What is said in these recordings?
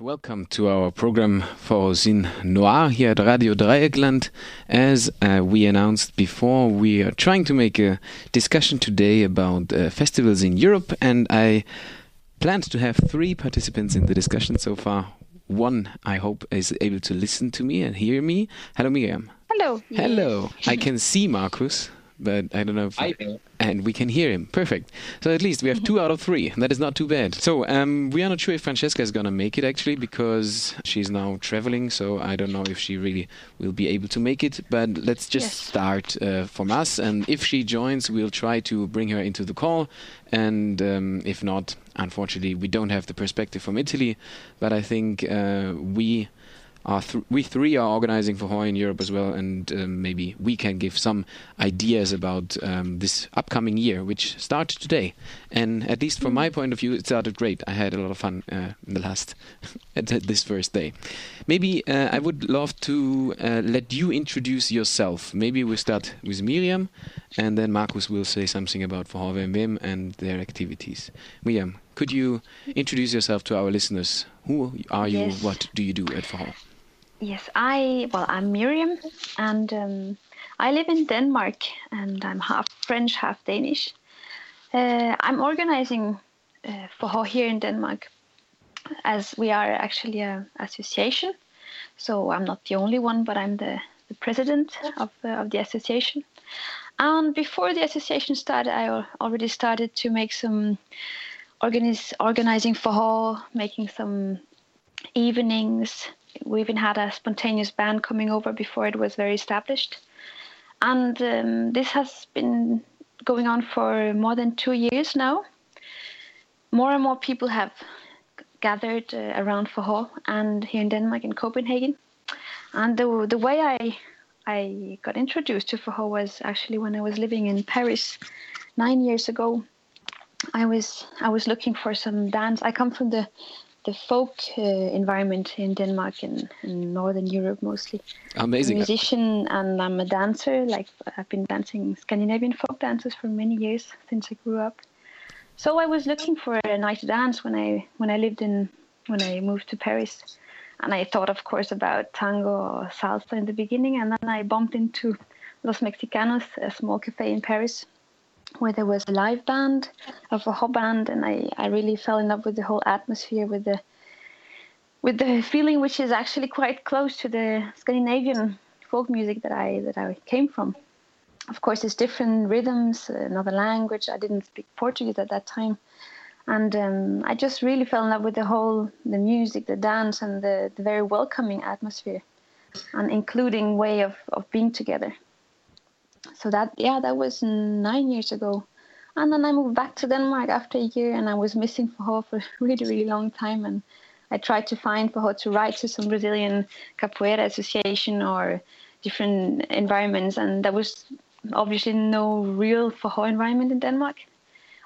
welcome to our program for Zin Noir here at Radio Dreyeckland. As uh, we announced before, we are trying to make a discussion today about uh, festivals in Europe, and I planned to have three participants in the discussion so far. One, I hope, is able to listen to me and hear me. Hello, Miriam. Hello. Hello. I can see Marcus but I don't know if. I And we can hear him. Perfect. So at least we have two out of three. That is not too bad. So um, we are not sure if Francesca is going to make it actually because she's now traveling. So I don't know if she really will be able to make it. But let's just Yes. start uh, from us. And if she joins, we'll try to bring her into the call. And um, if not, unfortunately, we don't have the perspective from Italy. But I think uh, we are th- we three are organizing Forró in Europe as well, and um, maybe we can give some ideas about um, this upcoming year, which started today. And at least from my point of view, it started great. I had a lot of fun uh, in the last at this first day. Maybe uh, I would love to uh, let you introduce yourself. Maybe we start with Miriam, and then Markus will say something about VHWM and Wim and their activities. Miriam, could you introduce yourself to our listeners? Who are you? Yes. What do you do at VHW? Yes, I well, I'm Miriam, and um, I live in Denmark, and I'm half French, half Danish. Uh, I'm organizing uh, Forró here in Denmark, as we are actually an association. So I'm not the only one, but I'm the, the president of uh, of the association. And before the association started, I already started to make some organize, organizing Forró, making some evenings. We even had a spontaneous band coming over before it was very established. And um, this has been going on for more than two years now. More and more people have gathered uh, around Forró and here in Denmark, in Copenhagen. And the, the way I, I got introduced to Forró was actually when I was living in Paris nine years ago. I was I was looking for some dance. I come from the the folk uh, environment in Denmark and, and Northern Europe mostly. Amazing. I'm a musician and I'm a dancer. Like I've been dancing Scandinavian folk dances for many years since I grew up. So I was looking for a night dance when I when I lived in when I moved to Paris, and I thought of course about tango or salsa in the beginning, and then I bumped into Los Mexicanos, a small cafe in Paris, where there was a live band of a hot band, and I, I really fell in love with the whole atmosphere, with the with the feeling which is actually quite close to the Scandinavian folk music that I that I came from. Of course, it's different rhythms, another language. I didn't speak Portuguese at that time, and um, I just really fell in love with the whole the music, the dance, and the, the very welcoming atmosphere, and including way of, of being together so that yeah that was nine years ago. And then i moved back to denmark after a year and i was missing Forró for a really really long time. And i tried to find Forró to write to some brazilian capoeira association or different environments. And there was obviously no real Forró environment in denmark.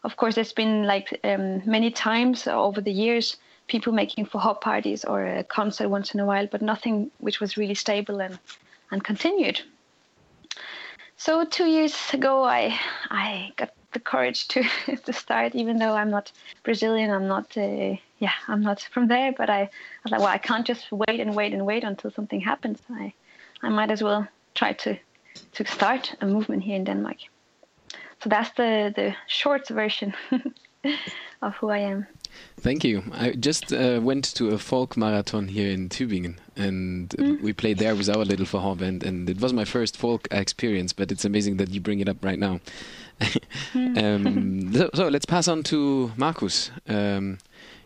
Of course there's been like um, many times over the years people making Forró parties or a concert once in a while but nothing which was really stable and and continued so two years ago, I I got the courage to to start, even though I'm not Brazilian. I'm not uh, yeah, I'm not from there. But I, I was like, well, I can't just wait and wait and wait until something happens. I I might as well try to to start a movement here in Denmark. So that's the the short version of who I am. Thank you. I just uh, went to a folk marathon here in Tübingen, and uh, we played there with our little Forró band, and it was my first folk experience. But it's amazing that you bring it up right now. um, so, so let's pass on to Markus. Um,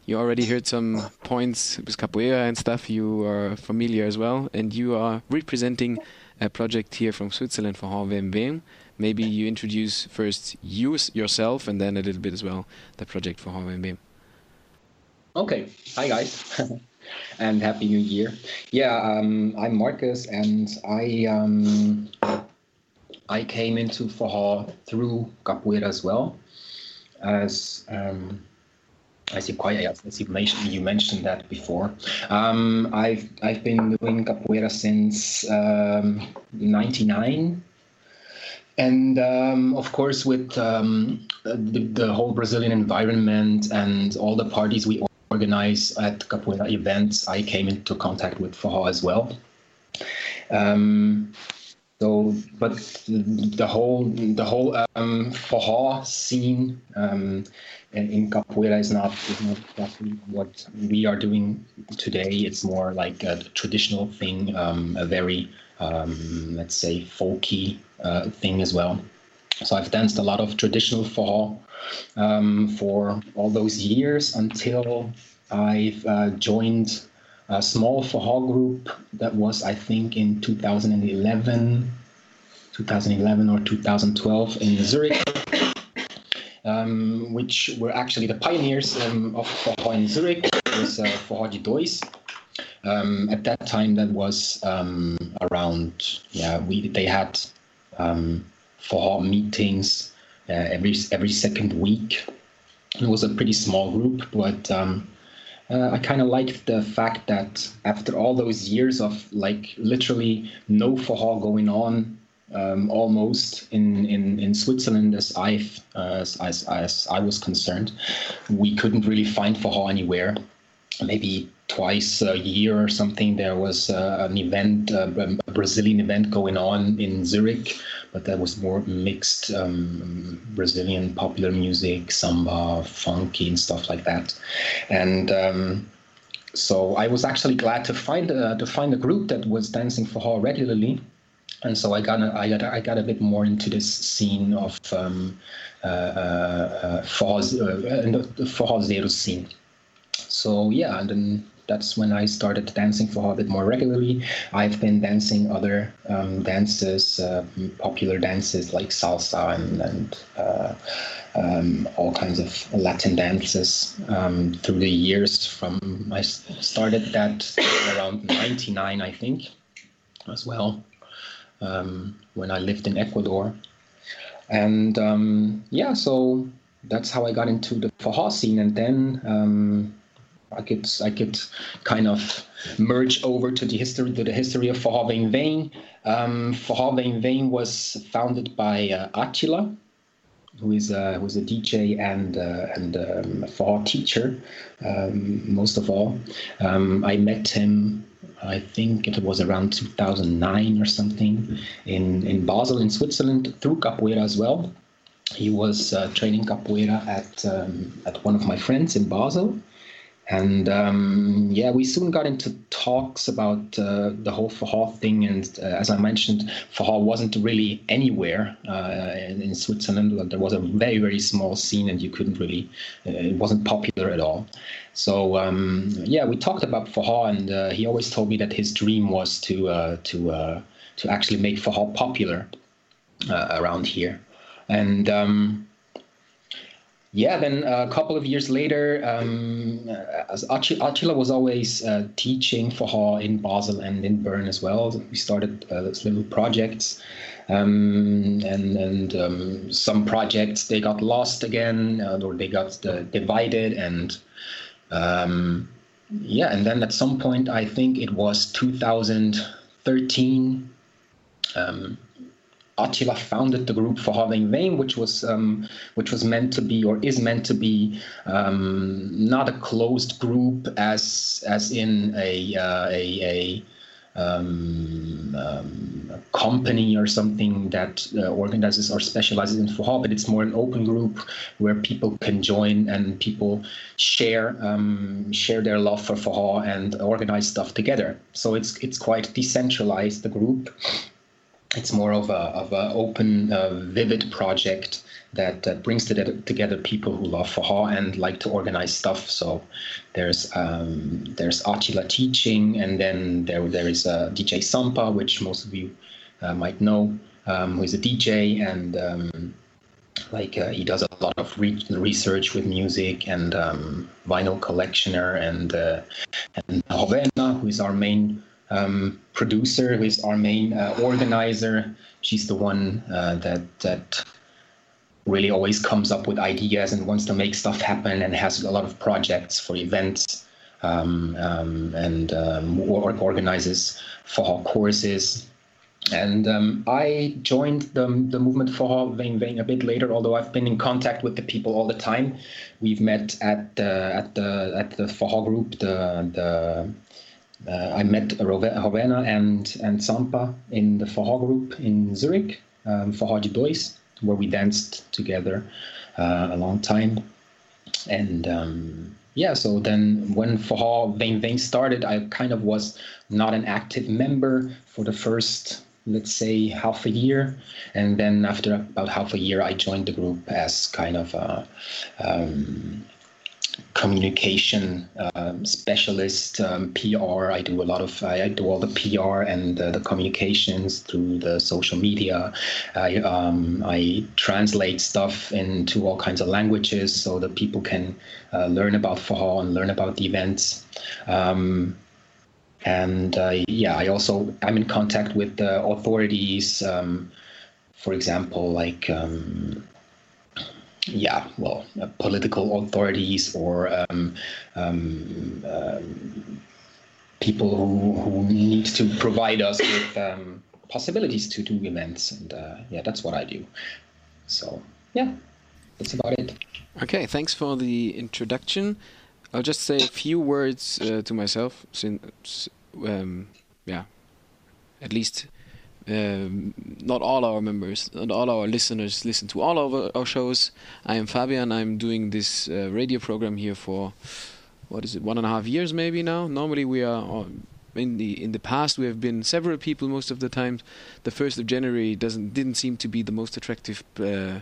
you already heard some points with capoeira and stuff. You are familiar as well, and you are representing a project here from Switzerland for HVMW. Maybe you introduce first you yourself, and then a little bit as well the project for HVMW. Okay. Hi, guys. and Happy New Year. Yeah, um, I'm Marcus, and I um, I came into Forró through capoeira as well. As um, as you quite as you mentioned, you mentioned that before. Um, I've I've been doing capoeira since '99. And um, of course, with um, the, the whole Brazilian environment and all the parties we organize at capoeira events, I came into contact with Forró as well. Um, so, but the whole the whole um, Forró scene um, in capoeira is not is not what we are doing today. It's more like a traditional thing, um, a very um, let's say folky uh, thing as well. So I've danced a lot of traditional Forró um, for all those years until I've uh, joined a small Forró group that was, I think, in 2011, 2011 or 2012 in Zurich, um, which were actually the pioneers um, of Forró in Zurich. It was uh, Forró de Dois. Um, at that time, that was um, around, yeah, we they had um, Forró meetings uh, every every second week. It was a pretty small group, but um, uh, I kind of liked the fact that after all those years of like literally no Forró going on, um, almost in, in, in Switzerland as I've uh, as, as, as I was concerned, we couldn't really find Forró anywhere. Maybe twice a year or something there was uh, an event, uh, a Brazilian event going on in Zurich, but that was more mixed um, Brazilian popular music, samba, funky, and stuff like that. And um, so I was actually glad to find uh, to find a group that was dancing for Forró regularly. And so I got a, I got a, I got a bit more into this scene of um, uh, uh, Forró, uh, Forró Zero scene. So yeah, and then that's when I started dancing for a bit more regularly. I've been dancing other um, dances, uh, popular dances like salsa and, and uh, um, all kinds of Latin dances um, through the years. From I started that around '99, I think, as well, um, when I lived in Ecuador, and um, yeah, so that's how I got into the Forró scene, and then um, I could I could kind of merge over to the history to the history of Vem Vem. Um, Vem Vem was founded by uh, Attila, who is a, who is a DJ and uh, and um, Forró teacher, um, most of all. Um, I met him. I think it was around 2009 or something in, in Basel in Switzerland through capoeira as well. He was uh, training capoeira at um, at one of my friends in Basel, and um, yeah, we soon got into talks about uh, the whole Forró thing. And uh, as I mentioned, Forró wasn't really anywhere uh, in, Switzerland. There was a very, very small scene, and you couldn't really, uh, it wasn't popular at all. So um, yeah, we talked about Forró, and uh, he always told me that his dream was to uh, to to actually make Forró popular around here. And um, yeah, then a couple of years later, um, as Attila was always uh, teaching Forró in Basel and in Bern as well. We started uh, little projects, um, and and um, some projects they got lost again, uh, or they got uh, divided, and um, yeah, and then at some point, I think it was 2013. Um, Attila founded the group Forró Vem Vem, which was um, which was meant to be or is meant to be um, not a closed group as as in a uh, a, a um, um, company or something that uh, organizes or specializes in Forró, but it's more an open group where people can join and people share um, share their love for Forró and organize stuff together. So it's it's quite decentralized the group it's more of a of an open, uh, vivid project that, that brings together, people who love Forró and like to organize stuff. So there's um, there's Attila teaching, and then there there is a DJ Sampa, which most of you uh, might know, um, who is a DJ and um, like uh, he does a lot of re- research with music and um, vinyl collectioner and uh, and Rovena, who is our main um, producer, who is our main uh, organizer. She's the one uh, that that really always comes up with ideas and wants to make stuff happen and has a lot of projects for events um, um, and um, or organizes for courses. and um, I joined the, the movement Forró Vem Vem a bit later, although I've been in contact with the people all the time. We've met at the at the at the Forró group. The the uh, I met Rovena and and Sampa in the Forró group in Zurich, um, Faha Boys, where we danced together uh, a long time. And um, yeah, so then when Forró Vem Vem started, I kind of was not an active member for the first let's say half a year and then after about half a year i joined the group as kind of a um, communication um, specialist um, pr i do a lot of i, do all the pr and uh, the communications through the social media i um, i translate stuff into all kinds of languages so that people can uh, learn about Forró and learn about the events um, and uh, yeah, I also I'm in contact with the authorities. Um, for example, like um, yeah, well, uh, political authorities or um, um, um people who, who need to provide us with um, possibilities to do events, and uh, yeah, that's what I do. So yeah, that's about it. Okay, thanks for the introduction. I'll just say a few words uh, to myself, since um, yeah, at least um, not all our members, not all our listeners listen to all of our shows. I am Fabian. I'm doing this uh, radio program here for what is it, one and a half years maybe now. Normally we are. in the in the past, we have been several people most of the time. The first of January doesn't didn't seem to be the most attractive uh,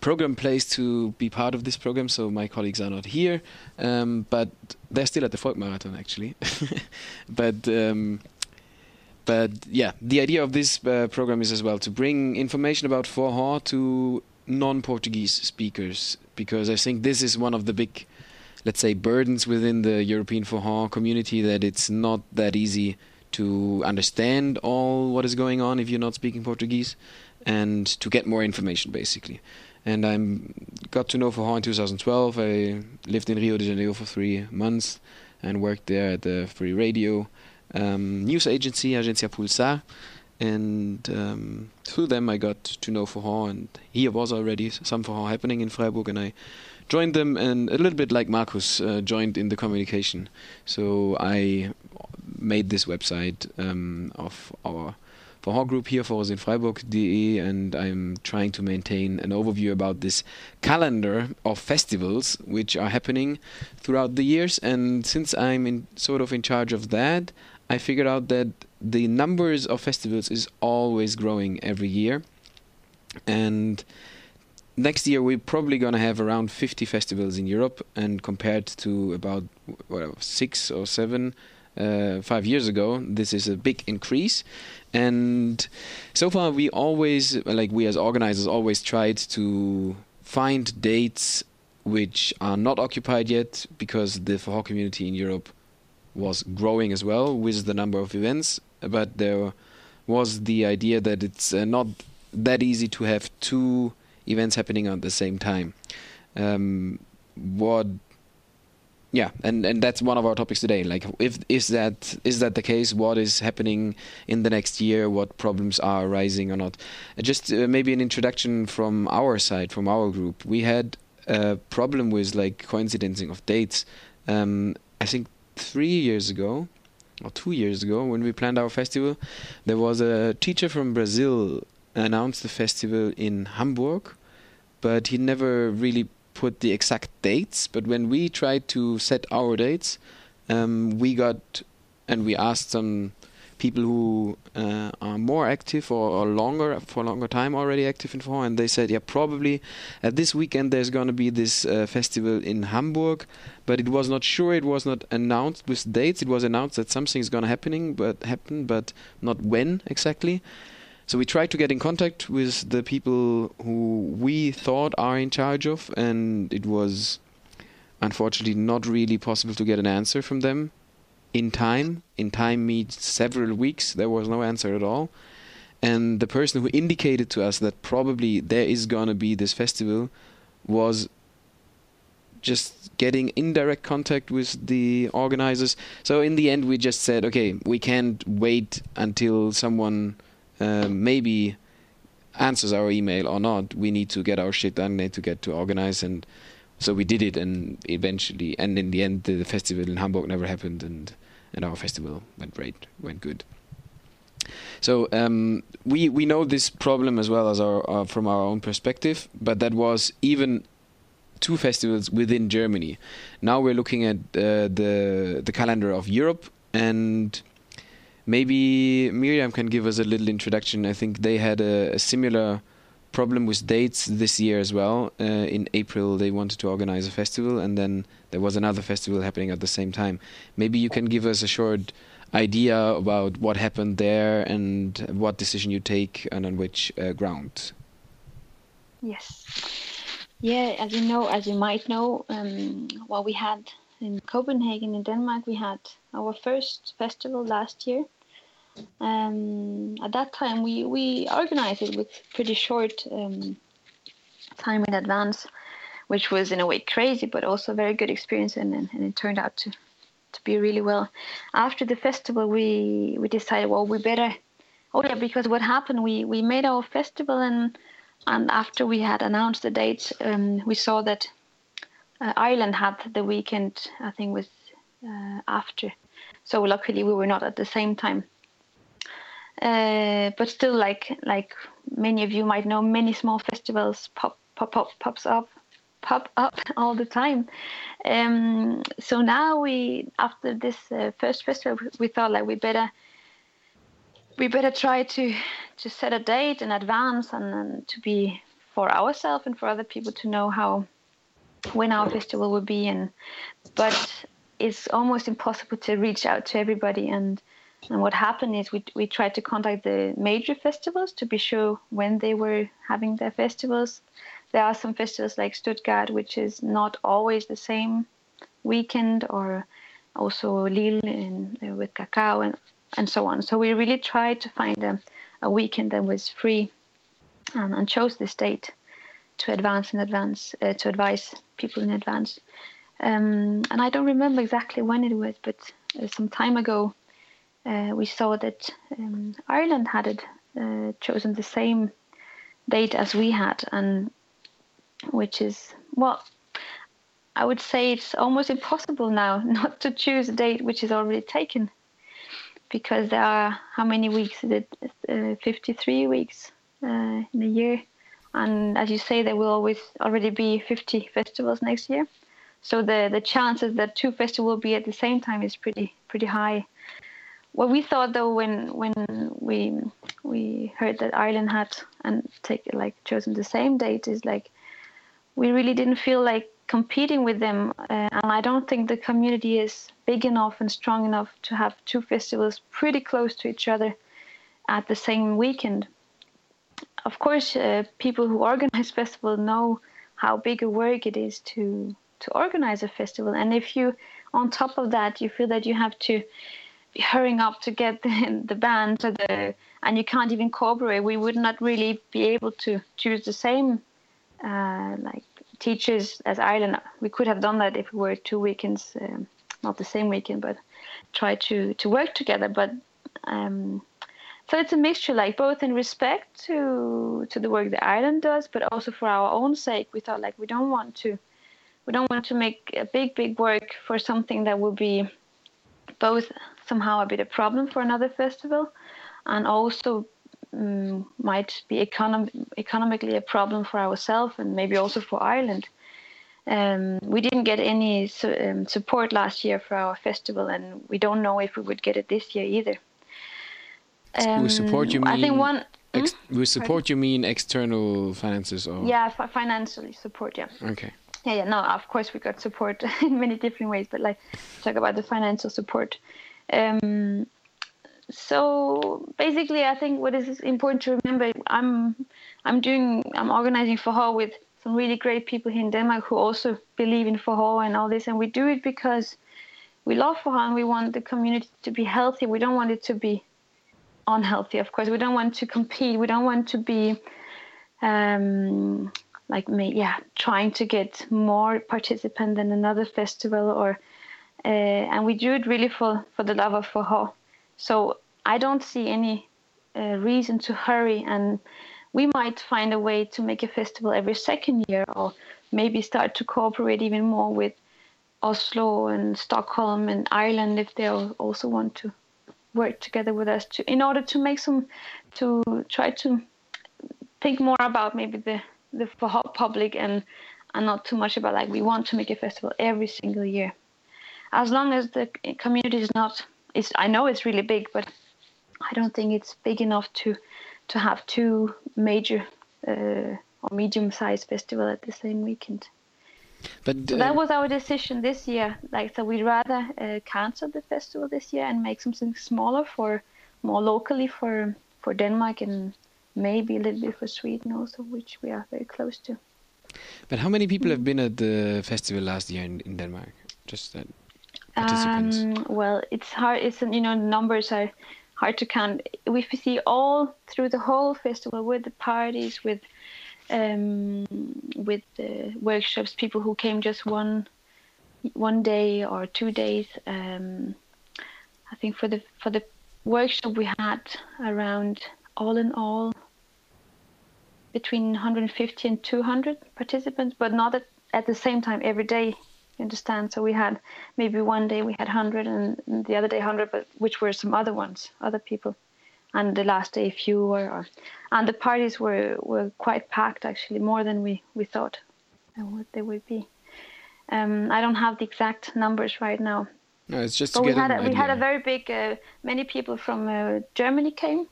program place to be part of this program, so my colleagues are not here, um, but they're still at the Folk Marathon actually. but um, but yeah, the idea of this uh, program is as well to bring information about Forró to non-Portuguese speakers because I think this is one of the big, let's say, burdens within the European Forró community that it's not that easy to understand all what is going on if you're not speaking Portuguese and to get more information basically and I got to know Forró in 2012. I lived in Rio de Janeiro for three months and worked there at the free radio um, news agency, Agencia Pulsar. And um, through them, I got to know Forró, and here was already some Forró happening in Freiburg, and I joined them, and a little bit like Marcus, uh, joined in the communication. So I made this website um, of our Forró group here for us in Freiburg.de, and I'm trying to maintain an overview about this calendar of festivals which are happening throughout the years. And since I'm in sort of in charge of that, I figured out that the numbers of festivals is always growing every year, and next year we're probably going to have around 50 festivals in Europe, and compared to about whatever, six or seven uh, five years ago, this is a big increase. And so far, we always, like we as organizers, always tried to find dates which are not occupied yet because the Forró community in Europe was growing as well with the number of events. But there was the idea that it's uh, not that easy to have two events happening at the same time. Um, what yeah and and that's one of our topics today. Like if is that is that the case? What is happening in the next year? What problems are arising or not? Uh, just uh, maybe an introduction from our side from our group. We had a problem with like coinciding of dates. Um, i think 3 years ago or 2 years ago when we planned our festival there was a teacher from brazil announced the festival in hamburg but he never really put the exact dates, but when we tried to set our dates, um, we got and we asked some people who uh, are more active or, or, longer for a longer time already active in Forró, and they said, yeah, probably at this weekend there's going to be this uh, festival in Hamburg, but it was not sure, it was not announced with dates. It was announced that something is going to happening, but happen, but not when exactly. So we tried to get in contact with the people who we thought are in charge of, and it was unfortunately not really possible to get an answer from them in time. In time means several weeks. There was no answer at all. And the person who indicated to us that probably there is gonna be this festival was just getting indirect contact with the organizers. So in the end, we just said, okay, we can't wait until someone uh, maybe answers our email or not, we need to get our shit done, need to get to organize, and so we did it, and eventually, and in the end, the, the festival in Hamburg never happened, and and our festival went great, went good. So um, we we know this problem as well as our uh, from our own perspective, but that was even two festivals within Germany. Now we're looking at uh, the the calendar of Europe, and maybe Miriam can give us a little introduction. I think they had a, a similar problem with dates this year as well. Uh, in April, they wanted to organize a festival, and then there was another festival happening at the same time. Maybe you can give us a short idea about what happened there and what decision you take and on which uh, ground. Yes. Yeah, as you know, as you might know, um, what we had in Copenhagen in Denmark, we had our first festival last year. Um, at that time, we, we organized it with pretty short um, time in advance, which was in a way crazy, but also a very good experience, and, and, it turned out to, to be really well. After the festival, we we decided, well, we better. Oh yeah, because what happened, we we made our festival, and and after we had announced the dates, um, we saw that uh, Ireland had the weekend. I think was uh, after, so luckily we were not at the same time. Uh, but still, like like many of you might know, many small festivals pop pop pop pops up pop up all the time. Um, so now we, after this uh, first festival, we thought like we better we better try to to set a date in advance and, and to be for ourselves and for other people to know how when our festival will be and but it's almost impossible to reach out to everybody and and what happened is we we tried to contact the major festivals to be sure when they were having their festivals there are some festivals like Stuttgart, which is not always the same weekend, or also Lille in, uh, with Cacao and, and so on. So we really tried to find a, a weekend that was free and, and chose this date to advance in advance, uh, to advise people in advance. Um, and I don't remember exactly when it was, but uh, some time ago, uh, we saw that um, Ireland had it, uh, chosen the same date as we had, and which is well i would say it's almost impossible now not to choose a date which is already taken because there are how many weeks is it? Uh, 53 weeks uh, in a year. And as you say there will always already be 50 festivals next year. So the the chances that two festivals will be at the same time is pretty pretty high what we thought though when when we we heard that Ireland had and take like chosen the same date is like we really didn't feel like competing with them. Uh, and I don't think the community is big enough and strong enough to have two festivals pretty close to each other at the same weekend. Of course, uh, people who organize festivals know how big a work it is to to organize a festival. And if you, on top of that, you feel that you have to hurrying up to get the, the band to the, and you can't even cooperate, we would not really be able to choose the same uh, like teachers as Ireland. We could have done that if we were two weekends, um, not the same weekend, but try to to work together. But um, so it's a mixture, like both in respect to to the work that Ireland does, but also for our own sake. We thought like we don't want to we don't want to make a big big work for something that will be both somehow a bit of problem for another festival and also um, might be econom- economically a problem for ourselves and maybe also for Ireland. Um, we didn't get any su- um, support last year for our festival, and we don't know if we would get it this year either. Um, with support, you mean? I think one. Ex- hmm? With support, you mean external finances, or? Yeah, financially support. Yeah. Okay. Yeah, yeah. No, of course we got support in many different ways, but like talk about the financial support. Um, so basically, I think what is important to remember, I'm I'm doing I'm organizing Forró with some really great people here in Denmark who also believe in Forró and all this, and we do it because we love Forró and we want the community to be healthy. We don't want it to be unhealthy, of course. We don't want to compete. We don't want to be um, like me, yeah, trying to get more participant than another festival or. Uh, and we do it really for, for the love of Forró. So I don't see any uh, reason to hurry, and we might find a way to make a festival every second year, or maybe start to cooperate even more with Oslo and Stockholm and Ireland if they also want to work together with us to in order to make some to try to think more about maybe the the public and and not too much about like we want to make a festival every single year as long as the community is not it's i know it's really big but i don't think it's big enough to to have two major uh, or medium sized festival at the same weekend. But uh, so that was our decision this year. Like so we'd rather uh, cancel the festival this year and make something smaller for more locally for for denmark and maybe a little bit for sweden also which we are very close to. But how many people have been at the festival last year in, in denmark? Just that um, well, it's hard. It's you know numbers are hard to count. We see all through the whole festival with the parties, with um, with the workshops, people who came just one one day or two days. Um, I think for the for the workshop we had around all in all between 150 and 200 participants, but not at, at the same time every day understand? So we had maybe one day we had 100 and the other day 100, but which were some other ones, other people. And the last day fewer. Or, and the parties were, were quite packed actually, more than we, we thought what they would be. Um, I don't have the exact numbers right now. No, it's just. But we had a, we had a very big. Uh, many people from uh, Germany came.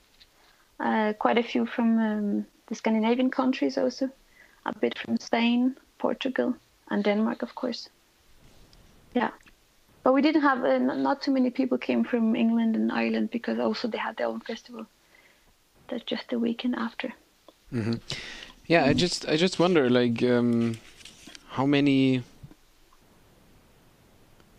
Uh, quite a few from um, the Scandinavian countries also. A bit from Spain, Portugal, and Denmark, of course. Yeah, but we didn't have uh, not too many people came from England and Ireland because also they had their own festival. That's just the weekend after. Mm-hmm. Yeah, I just I just wonder like um, how many.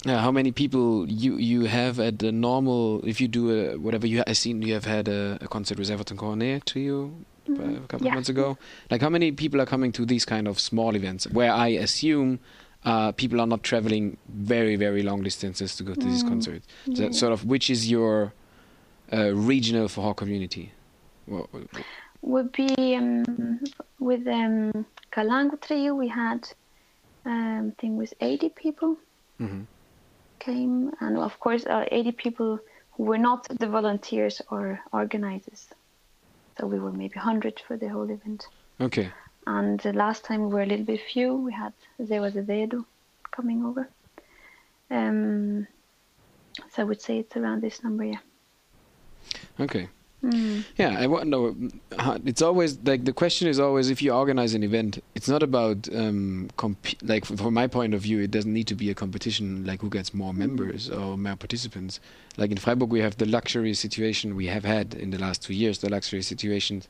Yeah, how many people you you have at the normal if you do a whatever you I seen you have had a, a concert with Everton Cornet to you mm-hmm. a couple yeah. of months ago. Like how many people are coming to these kind of small events where I assume uh, people are not traveling very very long distances to go to mm. these concerts. So yeah. sort of, which is your uh, regional forró community? Well, would be um, with um, Trio. We had um, I think was 80 people mm-hmm. came, and of course uh, 80 people who were not the volunteers or organizers. So we were maybe 100 for the whole event. Okay. And the last time we were a little bit few. We had Zé Azevedo coming over. Um, so I would say it's around this number, yeah. Okay. Mm. Yeah, I want know. It's always like the question is always if you organize an event, it's not about um, comp- like from my point of view, it doesn't need to be a competition like who gets more members or more participants. Like in Freiburg, we have the luxury situation we have had in the last two years, the luxury situation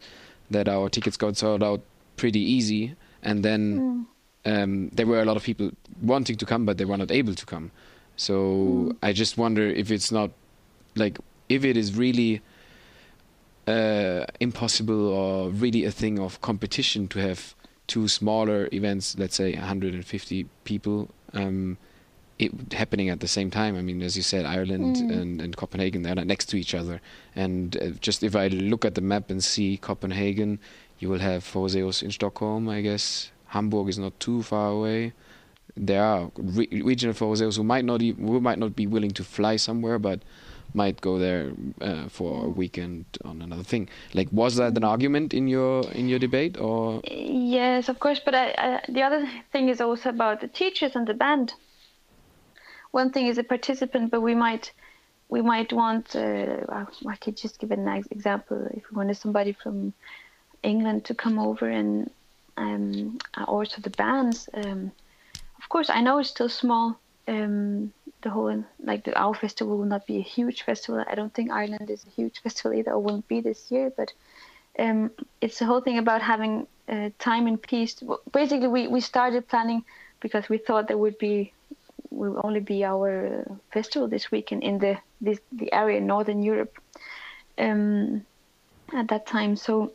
that our tickets got sold out pretty easy, and then mm. um, there were a lot of people wanting to come, but they were not able to come. So mm. I just wonder if it's not like if it is really uh, impossible or really a thing of competition to have two smaller events, let's say 150 people. Um, it happening at the same time. I mean, as you said, Ireland mm. and, and, Copenhagen they're next to each other. And uh, just if I look at the map and see Copenhagen, you will have Forrozeiros in Stockholm, I guess. Hamburg is not too far away. There are re- regional Forrozeiros who might not even, who might not be willing to fly somewhere, but might go there uh, for a weekend on another thing. Like, was that an argument in your in your debate, or? Yes, of course. But I, I, the other thing is also about the teachers and the band. One thing is a participant, but we might we might want. Uh, I could just give an example. If we wanted somebody from England to come over and um, also the bands. Um, of course, I know it's still small. Um, the whole like the our festival will not be a huge festival. I don't think Ireland is a huge festival either, or won't be this year. But um, it's the whole thing about having uh, time and peace. Basically, we we started planning because we thought there would be will only be our festival this weekend in the this, the area in Northern Europe um, at that time. So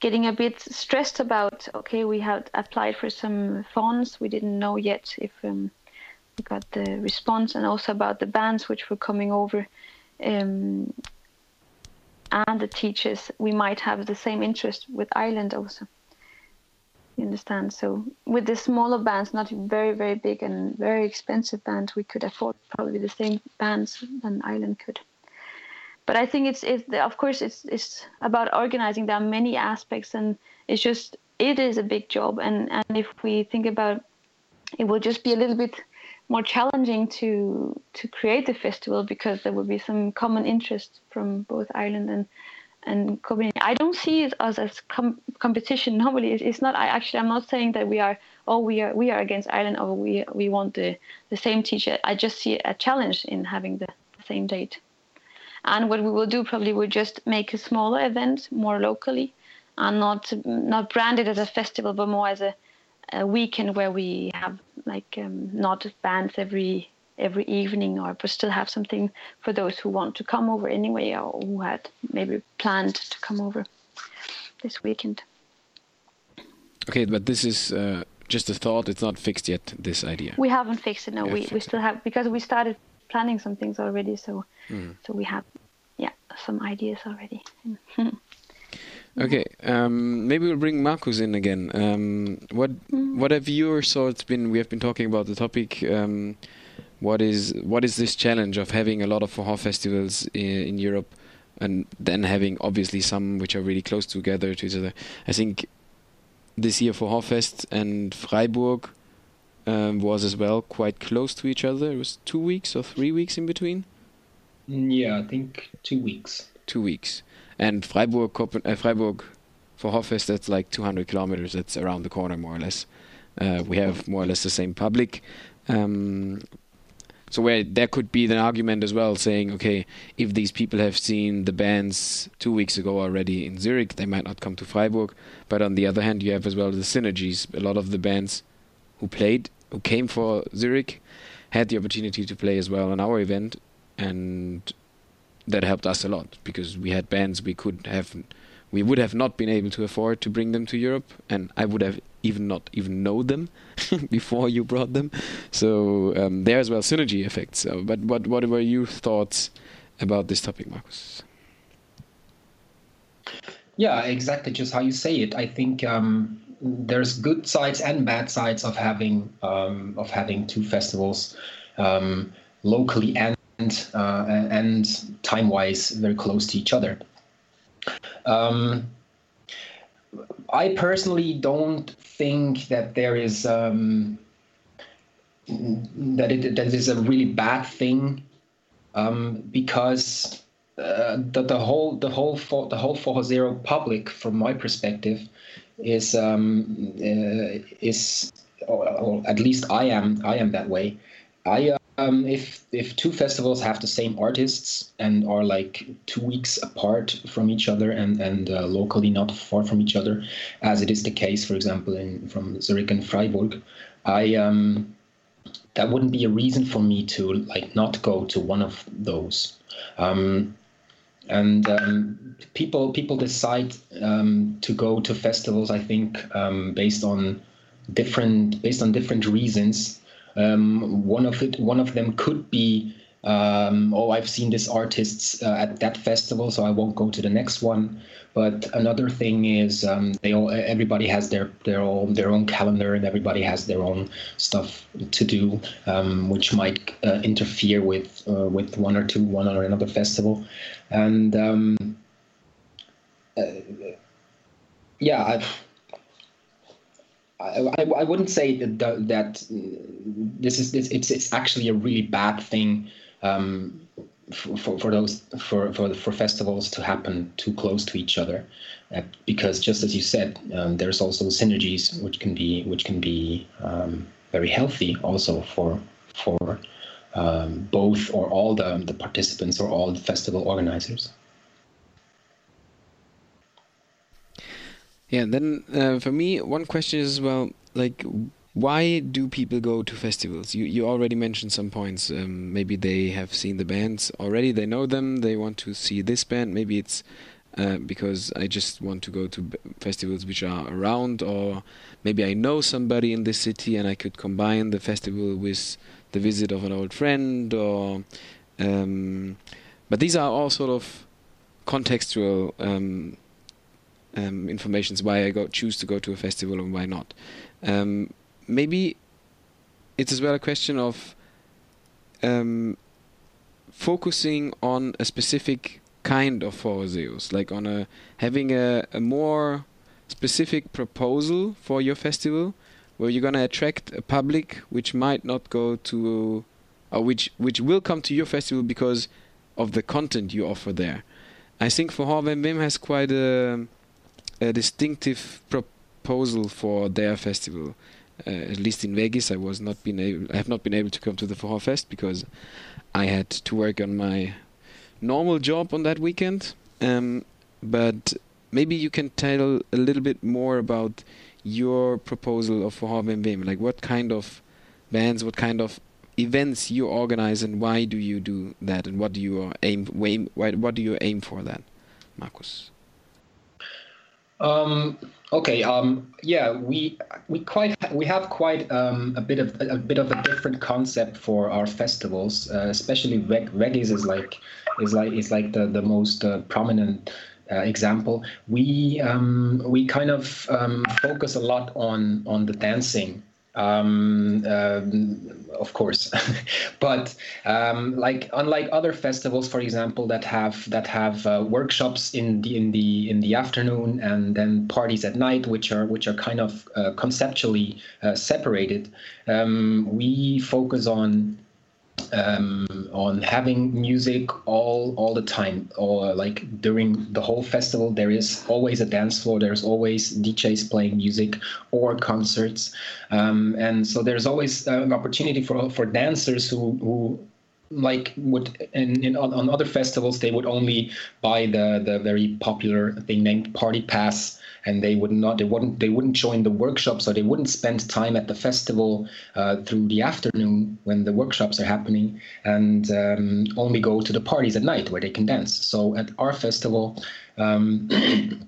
getting a bit stressed about okay we had applied for some funds we didn't know yet if um, we got the response and also about the bands which were coming over um, and the teachers, we might have the same interest with Ireland also. You understand? So with the smaller bands, not very very big and very expensive bands, we could afford probably the same bands than Ireland could. But I think it's it's of course it's it's about organizing. There are many aspects, and it's just it is a big job. And and if we think about, it will just be a little bit more challenging to to create the festival because there will be some common interest from both Ireland and and Copenhagen. I don't see it as com- competition. Normally, it's, it's not. I actually, I'm not saying that we are. Oh, we are. We are against Ireland, or we we want the the same teacher. I just see a challenge in having the same date. And what we will do probably will just make a smaller event more locally, and not not branded as a festival, but more as a, a weekend where we have like um, not bands every every evening or but still have something for those who want to come over anyway or who had maybe planned to come over this weekend. Okay, but this is uh, just a thought. It's not fixed yet. This idea. We haven't fixed it. No, we, we still have because we started planning some things already. So mm. so we have yeah some ideas already. Okay, um, maybe we'll bring Marcus in again. Um, what mm. what have your thoughts been? We have been talking about the topic. Um, what is what is this challenge of having a lot of Forró festivals in, in, Europe, and then having obviously some which are really close together to each other. I think this year Forró Fest and Freiburg um, was as well quite close to each other. It was two weeks or three weeks in between. Mm, yeah, I think two weeks. Two weeks, and Freiburg, Copen- uh, Freiburg Forró Fest. That's like 200 kilometers. That's around the corner, more or less. Uh, we have more or less the same public. Um, so where there could be an argument as well, saying, okay, if these people have seen the bands two weeks ago already in Zurich, they might not come to Freiburg. But on the other hand, you have as well the synergies. A lot of the bands who played, who came for Zurich, had the opportunity to play as well on our event, and that helped us a lot because we had bands we could have we would have not been able to afford to bring them to Europe, and I would have even not even know them before you brought them. So um, there as well synergy effects. So, but what what were your thoughts about this topic, Marcus? Yeah, exactly. Just how you say it. I think um, there's good sides and bad sides of having um, of having two festivals um, locally and uh, and time wise very close to each other. Um, I personally don't think that there is um, that it that is a really bad thing um, because uh, the, the whole the whole for, the whole Forró Zero public, from my perspective, is um, uh, is or, or, at least I am I am that way. I um, if if two festivals have the same artists and are like two weeks apart from each other and and uh, locally not far from each other, as it is the case, for example, in from Zurich and Freiburg, I um, that wouldn't be a reason for me to like not go to one of those. Um, and um, people people decide um, to go to festivals. I think um, based on different based on different reasons um, one of it, one of them could be, um, oh, I've seen this artists uh, at that festival, so I won't go to the next one. But another thing is, um, they all, everybody has their their own their own calendar, and everybody has their own stuff to do, um, which might uh, interfere with uh, with one or two, one or another festival, and um, uh, yeah, I've I, I wouldn't say that, that this is this, it's it's actually a really bad thing um, for, for those for, for for festivals to happen too close to each other uh, because just as you said um, there's also synergies which can be which can be um, very healthy also for for um, both or all the, the participants or all the festival organizers. Yeah, then uh, for me, one question is well, like, why do people go to festivals? You you already mentioned some points. Um, maybe they have seen the bands already, they know them, they want to see this band. Maybe it's uh, because I just want to go to festivals which are around, or maybe I know somebody in this city and I could combine the festival with the visit of an old friend, or. Um, but these are all sort of contextual um, um, informations why I go choose to go to a festival and why not. Um, maybe it's as well a question of um, focusing on a specific kind of Forrozeiros, like on a having a, a more specific proposal for your festival where you're gonna attract a public which might not go to or which which will come to your festival because of the content you offer there. I think Forró Vem Vem has quite a, a distinctive proposal for their festival. Uh, at least in Vegas, I was not been able. I have not been able to come to the Forró Fest because I had to work on my normal job on that weekend. Um, but maybe you can tell a little bit more about your proposal of Vem Vem. Like what kind of bands, what kind of events you organize, and why do you do that, and what do you aim, aim what do you aim for that, Markus? Um, okay. Um, yeah, we we quite we have quite um, a bit of a bit of a different concept for our festivals, uh, especially reg- reggae is like is like is like the the most uh, prominent uh, example, we um, we kind of um, focus a lot on on the dancing. Um, um of course, but um, like unlike other festivals, for example, that have that have uh, workshops in the in the in the afternoon and then parties at night, which are which are kind of uh, conceptually uh, separated, um, we focus on um, on having music all all the time or like during the whole festival there is always a dance floor there's always djs playing music or concerts. Um, and so there's always an opportunity for for dancers who who like would in, in on other festivals they would only buy the the very popular thing named party pass and they would not they wouldn't they wouldn't join the workshops or they wouldn't spend time at the festival uh, through the afternoon when the workshops are happening and um, only go to the parties at night where they can dance. So at our festival um,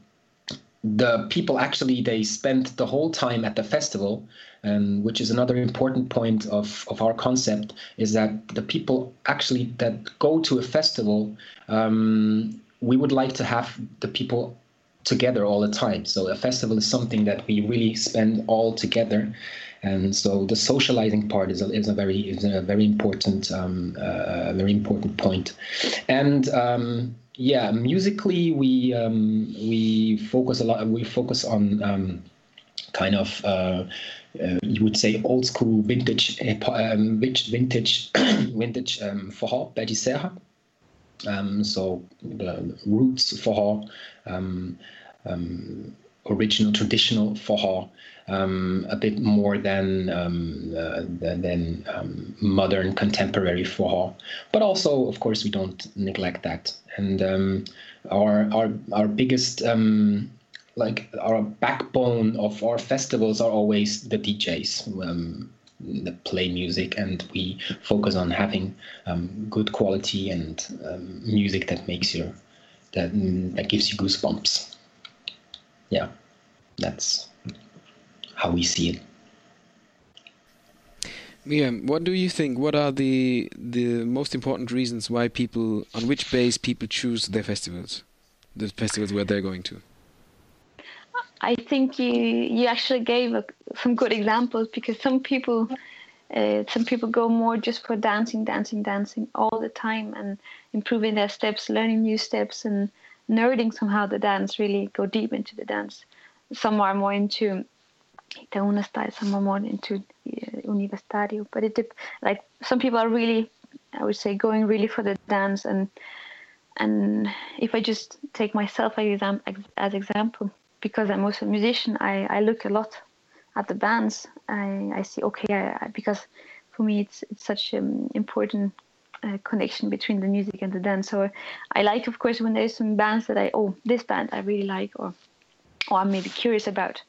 the people actually they spend the whole time at the festival and which is another important point of, of our concept is that the people actually that go to a festival um, we would like to have the people together all the time. So a festival is something that we really spend all together, and so the socializing part is a, is a very is a very important um, uh, very important point. And um, yeah, musically we um, we focus a lot. We focus on um, kind of. Uh, uh, you would say old school vintage um, vintage vintage um, forró, serra. Um, so the roots forró, um, um, original traditional forró, um, a bit more than um, uh, than, um, modern contemporary forró. But also, of course, we don't neglect that. And um, our our our biggest um, like our backbone of our festivals are always the DJs. Um, that play music and we focus on having good quality and music that makes you that mm, that gives you goosebumps yeah, that's how we see it. Miriam, what do you think? What are the the most important reasons why people, on which base people choose their festivals, the festivals where they're going to? I think you you actually gave a, some good examples because some people uh, some people go more just for dancing, dancing, dancing all the time and improving their steps, learning new steps, and nerding somehow the dance, really go deep into the dance. Some are more into Itaúnas style, some are more into uh, Universitario. But it dip, like some people are really, I would say, going really for the dance. And and if I just take myself as example, because I'm also a musician, I, I look a lot at the bands. I, I see okay I, I, because for me it's it's such an important uh, connection between the music and the dance. So I like, of course, when there's some bands that I oh this band I really like or or I'm maybe curious about,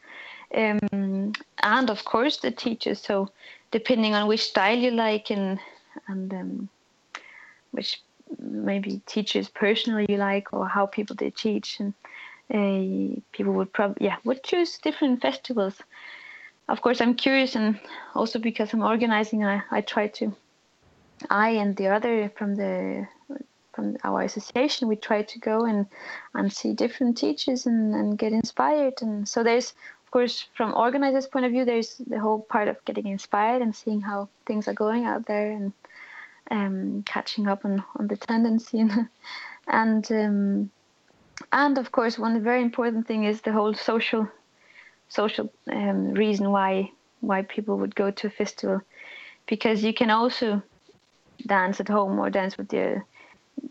um, and of course the teachers. So depending on which style you like and and um, which maybe teachers personally you like or how people they teach and uh, people would probably yeah would choose different festivals of course i'm curious and also because i'm organizing i, I try to I and the other from the from our association, we try to go and and see different teachers and, and get inspired. And so there's of course from organizers' point of view, there's the whole part of getting inspired and seeing how things are going out there and um, catching up on, on the tendency and and um, and of course one very important thing is the whole social social um, reason why why people would go to a festival. Because you can also dance at home or dance with your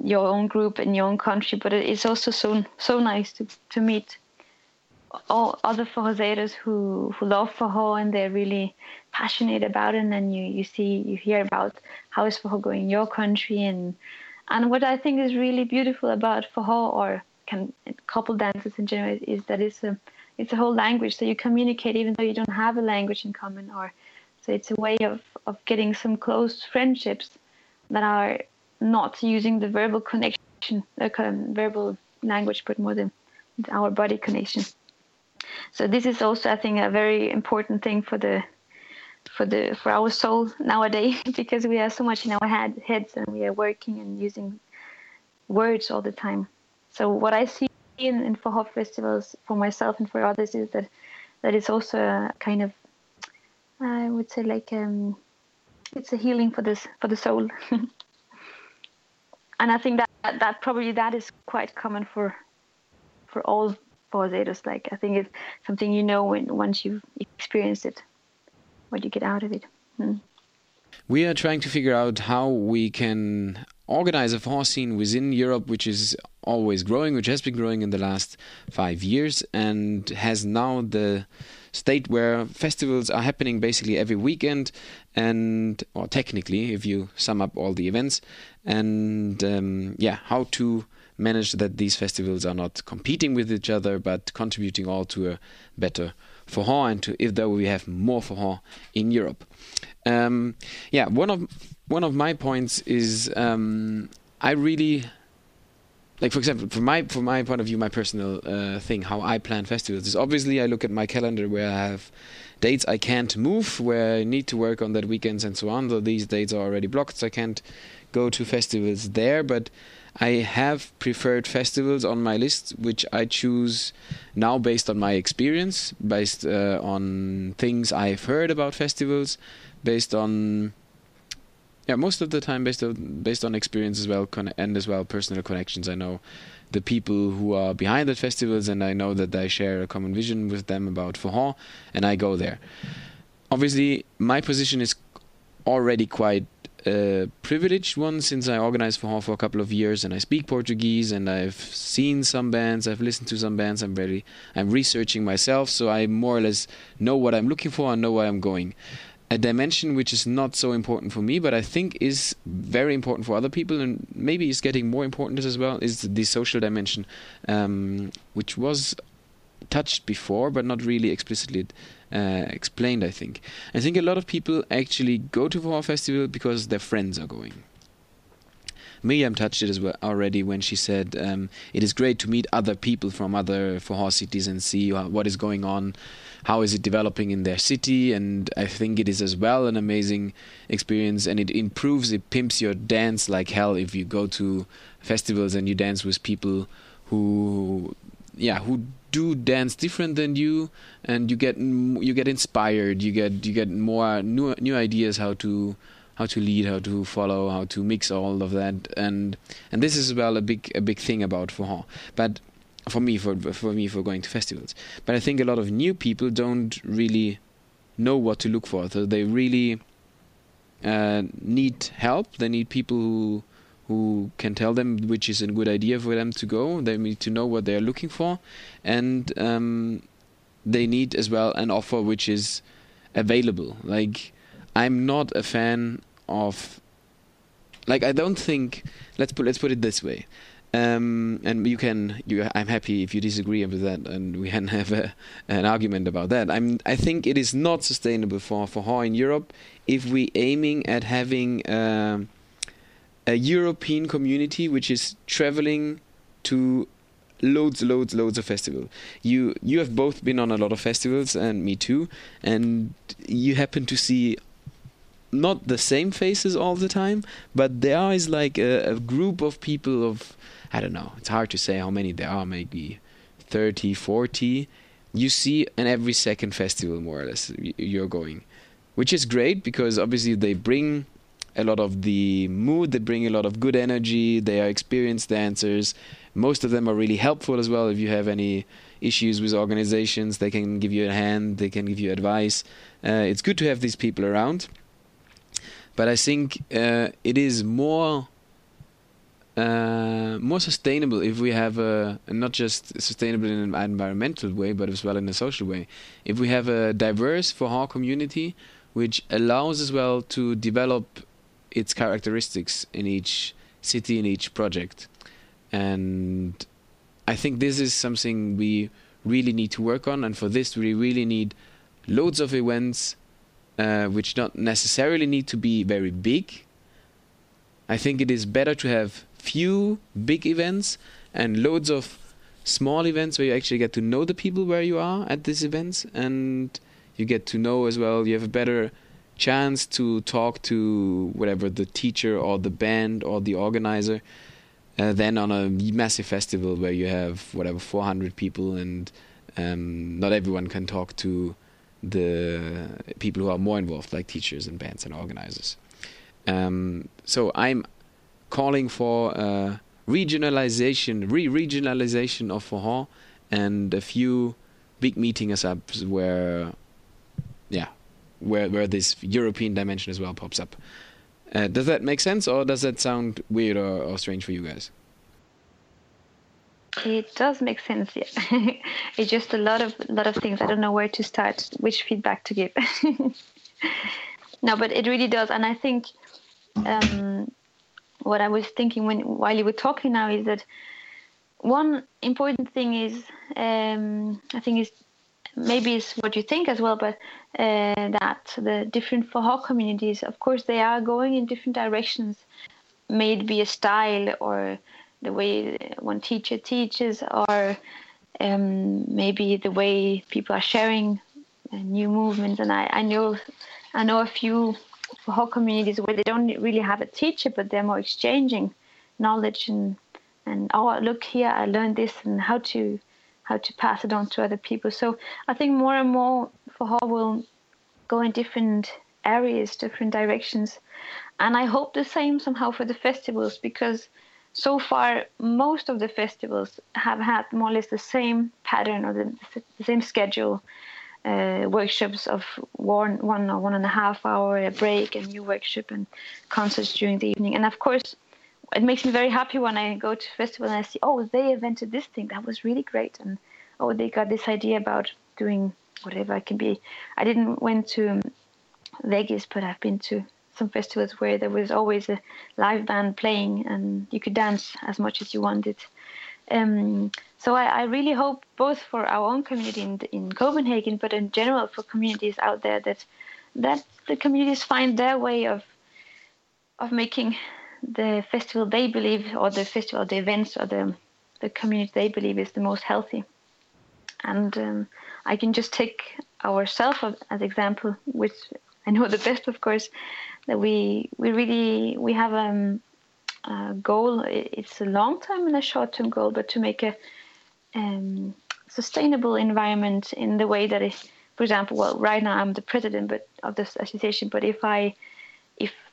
your own group in your own country but it's also so so nice to to meet all other forrozeiros who who love forró and they're really passionate about it. And you you see you hear about how is forró going in your country. And and what I think is really beautiful about forró or can couple dances in general is that it's a it's a whole language so you communicate even though you don't have a language in common or so it's a way of of getting some close friendships that are not using the verbal connection the verbal language but more the our body connection. So this is also i think a very important thing for the for the for our soul nowadays because we have so much in our head, heads and we are working and using words all the time. So what i see in, in forró festivals for myself and for others is that that is also a kind of i would say like um it's a healing for this for the soul. And i think that that probably that is quite common for for all forrozeiros like i think it's something you know when once you've experienced it what you get out of it. Hmm. we are trying to figure out how we can organize a forró scene within Europe, which is always growing, which has been growing in the last five years, and has now the state where festivals are happening basically every weekend, and or technically, if you sum up all the events, and um, yeah, how to manage that these festivals are not competing with each other, but contributing all to a better forró and to if though we have more forró in Europe. Um, yeah, one of one of my points is um, I really like for example from my from my point of view my personal uh, thing how I plan festivals is obviously I look at my calendar where I have dates I can't move where I need to work on that weekends and so on though these dates are already blocked so I can't go to festivals there but I have preferred festivals on my list which I choose now based on my experience based uh, on things I've heard about festivals based on yeah, most of the time based on based on experience as well, and as well personal connections. I know the people who are behind the festivals, and I know that I share a common vision with them about forró, and I go there. Obviously, my position is already quite a privileged one since I organized forró for a couple of years, and I speak Portuguese, and I've seen some bands, I've listened to some bands. I'm really I'm researching myself, so I more or less know what I'm looking for and know where I'm going a dimension which is not so important for me, but I think is very important for other people, and maybe is getting more important as well, is the social dimension, um, which was touched before, but not really explicitly uh, explained. I think. I think a lot of people actually go to Forró Festival because their friends are going. Miriam touched it as well already when she said um, it is great to meet other people from other Forró cities and see what is going on how is it developing in their city and i think it is as well an amazing experience and it improves it pimps your dance like hell if you go to festivals and you dance with people who yeah who do dance different than you and you get you get inspired you get you get more new new ideas how to how to lead how to follow how to mix all of that and and this is well a big a big thing about forró but for me for for me for going to festivals. But I think a lot of new people don't really know what to look for. So they really uh, need help. They need people who who can tell them which is a good idea for them to go. They need to know what they are looking for, and um, they need as well an offer which is available. Like I'm not a fan of like I don't think let's put let's put it this way. Um, and you can, you, I'm happy if you disagree with that, and we can have a, an argument about that. I'm, I think it is not sustainable for for in Europe if we aiming at having uh, a European community which is traveling to loads, loads, loads of festivals. You you have both been on a lot of festivals, and me too, and you happen to see not the same faces all the time, but there is like a, a, group of people of I don't know. It's hard to say how many there are. Maybe 30, 40. You see in every second festival, more or less, you're going, which is great because obviously they bring a lot of the mood. They bring a lot of good energy. They are experienced dancers. Most of them are really helpful as well. If you have any issues with organizations, they can give you a hand. They can give you advice. Uh, it's good to have these people around but I think uh, it is more uh, more sustainable if we have a not just sustainable in an environmental way, but as well in a social way. If we have a diverse Forró community, which allows as well to develop its characteristics in each city in each project, and I think this is something we really need to work on, and for this we really need loads of events uh, which don't necessarily need to be very big. I think it is better to have few big events and loads of small events where you actually get to know the people where you are at these events. And you get to know as well you have a better chance to talk to whatever the teacher or the band or the organizer uh, than on a massive festival where you have whatever 400 people and um, not everyone can talk to the people who are more involved, like teachers and bands and organizers. Um, so I'm calling for regionalization, re-regionalization of Forró, and a few big meetings up where, yeah, where where this European dimension as well pops up. Uh, does that make sense, or does that sound weird or, or strange for you guys? It does make sense. Yeah, it's just a lot of lot of things. I don't know where to start, which feedback to give. no, but it really does, and I think um, what I was thinking when while you were talking now is that one important thing is um, I think is maybe it's what you think as well, but uh, that the different Forró communities, of course, they are going in different directions. May it be a style or the way one teacher teaches, or um, maybe the way people are sharing uh, new movements. And I, I know I know a few whole communities where they don't really have a teacher, but they're more exchanging knowledge and and oh look here I learned this and how to how to pass it on to other people. So I think more and more Forró will go in different areas, different directions, and I hope the same somehow for the festivals because so far most of the festivals have had more or less the same pattern or the, the same schedule uh, workshops of one one or one and a half hour a break and new workshop and concerts during the evening and of course it makes me very happy when I go to festival and I see oh they invented this thing. That was really great. And oh they got this idea about doing whatever it can be. I didn't went to Vegas but I've been to some festivals where there was always a live band playing and you could dance as much as you wanted. Um, so I, I, really hope both for our own community in, in Copenhagen, but in general for communities out there that that the communities find their way of of making the festival they believe, or the festival, the events, or the the community they believe is the most healthy. And um, I can just take ourselves as example, which I know the best, of course that we we really we have um, a goal. It's a long term and a short term goal, but to make a um, sustainable environment in the way that is, for example, well, right now I'm the president but of this association, but if I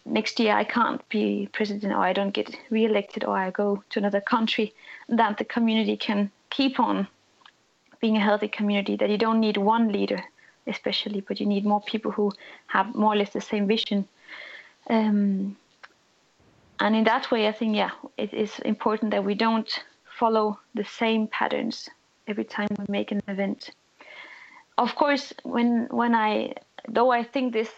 next year I can't be president or I don't get re-elected or I go to another country, that the community can keep on being a healthy community. That you don't need one leader, especially, but you need more people who have more or less the same vision um, and in that way, I think, yeah, it is important that we don't follow the same patterns every time we make an event. Of course, when when I though I think this,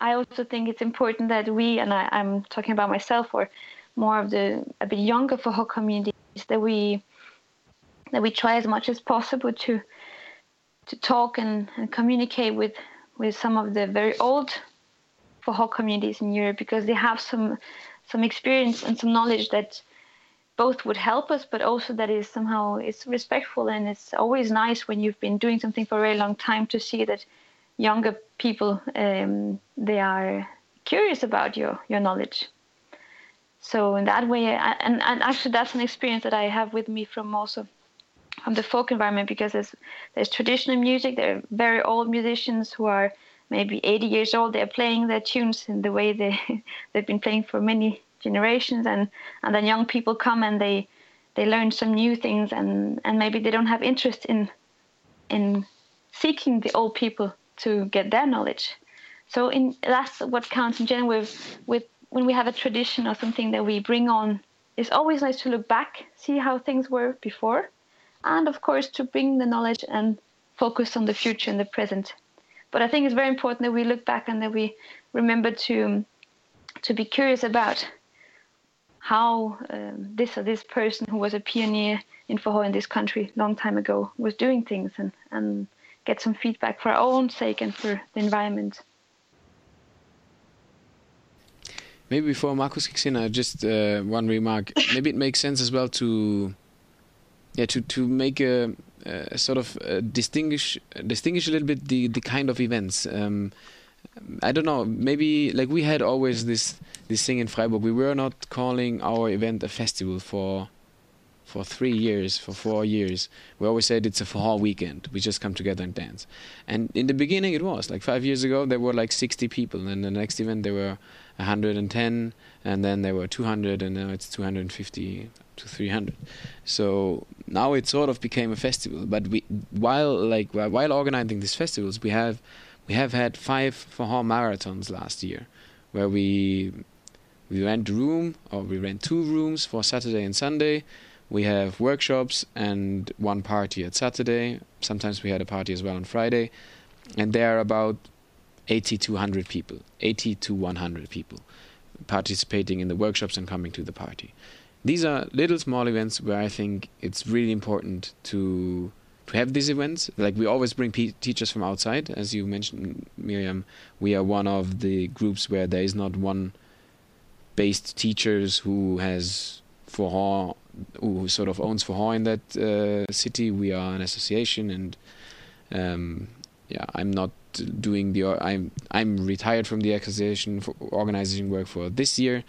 I also think it's important that we and I, I'm talking about myself or more of the a bit younger Forró communities that we that we try as much as possible to to talk and, and communicate with with some of the very old Forró communities in Europe because they have some some experience and some knowledge that both would help us, but also that is somehow it's respectful and it's always nice when you've been doing something for a very long time to see that younger people um, they are curious about your your knowledge. So in that way, I, and, and actually that's an experience that I have with me from also from the folk environment because there's there's traditional music. There are very old musicians who are maybe 80 years old. They're playing their tunes in the way they they've been playing for many generations, and and then young people come and they they learn some new things, and and maybe they don't have interest in in seeking the old people to get their knowledge. So in that's what counts in general with with when we have a tradition or something that we bring on, it's always nice to look back, see how things were before, and of course to bring the knowledge and focus on the future and the present. But I think it's very important that we look back and that we remember to to be curious about how um, this or this person who was a pioneer in forró in this country long time ago was doing things and, and get some feedback for our own sake and for the environment. Maybe before Marcus kicks in, uh, just uh, one remark. Maybe it makes sense as well to, yeah, to to make a, a sort of uh, distinguish distinguish a little bit the the kind of events. Um, I don't know. Maybe like we had always this this thing in Freiburg. We were not calling our event a festival for for three years, for four years. We always said it's a fall weekend. We just come together and dance. And in the beginning, it was like five years ago. There were like 60 people, and the next event there were 110, and then there were 200, and now it's 250 to 300. So now it sort of became a festival. But we, while like while organizing these festivals, we have we have had five forró marathons last year, where we we rent room or we rent two rooms for Saturday and Sunday we have workshops and one party at Saturday. Sometimes we had a party as well on Friday. And there are about 80 to 100 people, 80 to 100 people participating in the workshops and coming to the party. These are little small events where I think it's really important to to have these events. Like we always bring pe- teachers from outside, as you mentioned, Miriam. We are one of the groups where there is not one based teachers who has forró who sort of owns forró in that uh, city. We are an association, and um, yeah, I'm not doing the. I'm I'm retired from the association for organizing work for this year.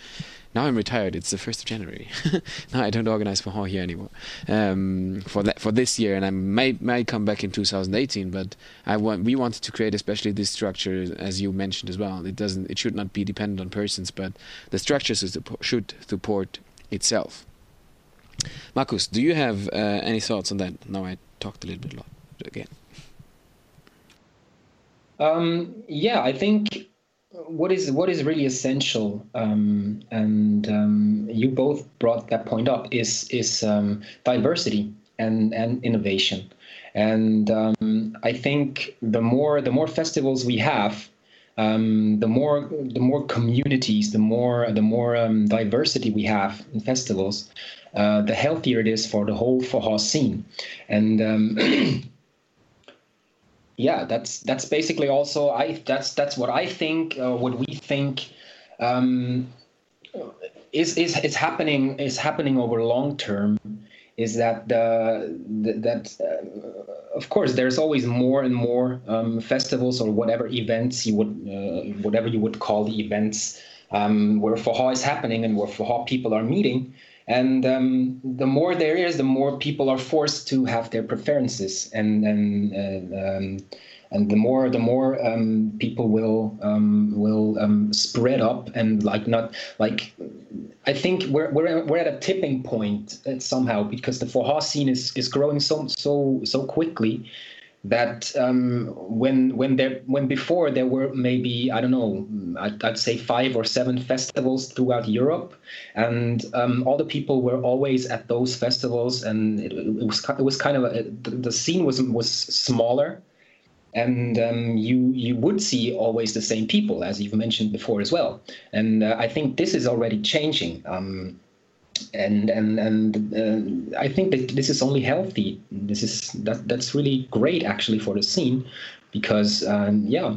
Now I'm retired. It's the first of January. now I don't organize forró here anymore um, for that for this year, and I may might come back in 2018. But I want we wanted to create especially this structure, as you mentioned as well. It doesn't. It should not be dependent on persons, but the structure should support itself. Marcus, do you have uh, any thoughts on that? Now I talked a little bit lot again. Um, yeah, I think what is what is really essential, um, and um, you both brought that point up, is is um, diversity and and innovation. And um, I think the more the more festivals we have, um, the more the more communities, the more the more um, diversity we have in festivals, uh, the healthier it is for the whole forró scene. And um, yeah, that's that's basically also I that's that's what I think. Uh, what we think um, is is is happening is happening over long term is that the, the that uh, of course there's always more and more um, festivals or whatever events you would uh, whatever you would call the events um, where forró is happening and where forró people are meeting and um, the more there is the more people are forced to have their preferences. And and uh, um, and the more the more um, people will um, will um, spread up and like not like I think we're we're we're at a tipping point uh, somehow because the forró scene is is growing so so so quickly that um, when when there when before there were maybe I don't know I'd, I'd say five or seven festivals throughout Europe, and um, all the people were always at those festivals, and it, it was it was kind of a, the, scene was was smaller, and um, you you would see always the same people as you've mentioned before as well, and uh, I think this is already changing. Um, and and and uh, I think that this is only healthy. This is that that's really great actually for the scene, because um, yeah,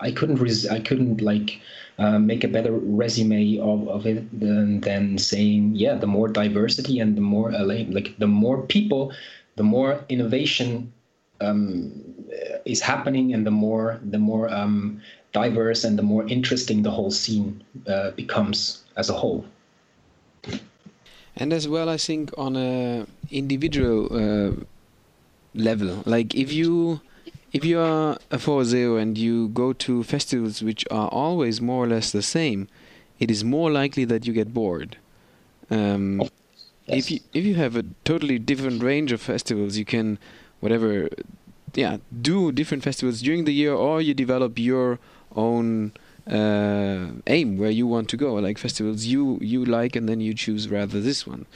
I couldn't res- I couldn't like uh, make a better resume of, of it than, than saying yeah, the more diversity and the more uh, like the more people, the more innovation um, is happening, and the more the more um, diverse and the more interesting the whole scene uh, becomes as a whole. And as well, I think on a individual uh, level, like if you if you are a Forrozeiro and you go to festivals which are always more or less the same, it is more likely that you get bored. Um, yes. If you if you have a totally different range of festivals, you can whatever, yeah, do different festivals during the year, or you develop your own uh, aim where you want to go, like festivals you you like, and then you choose rather this one,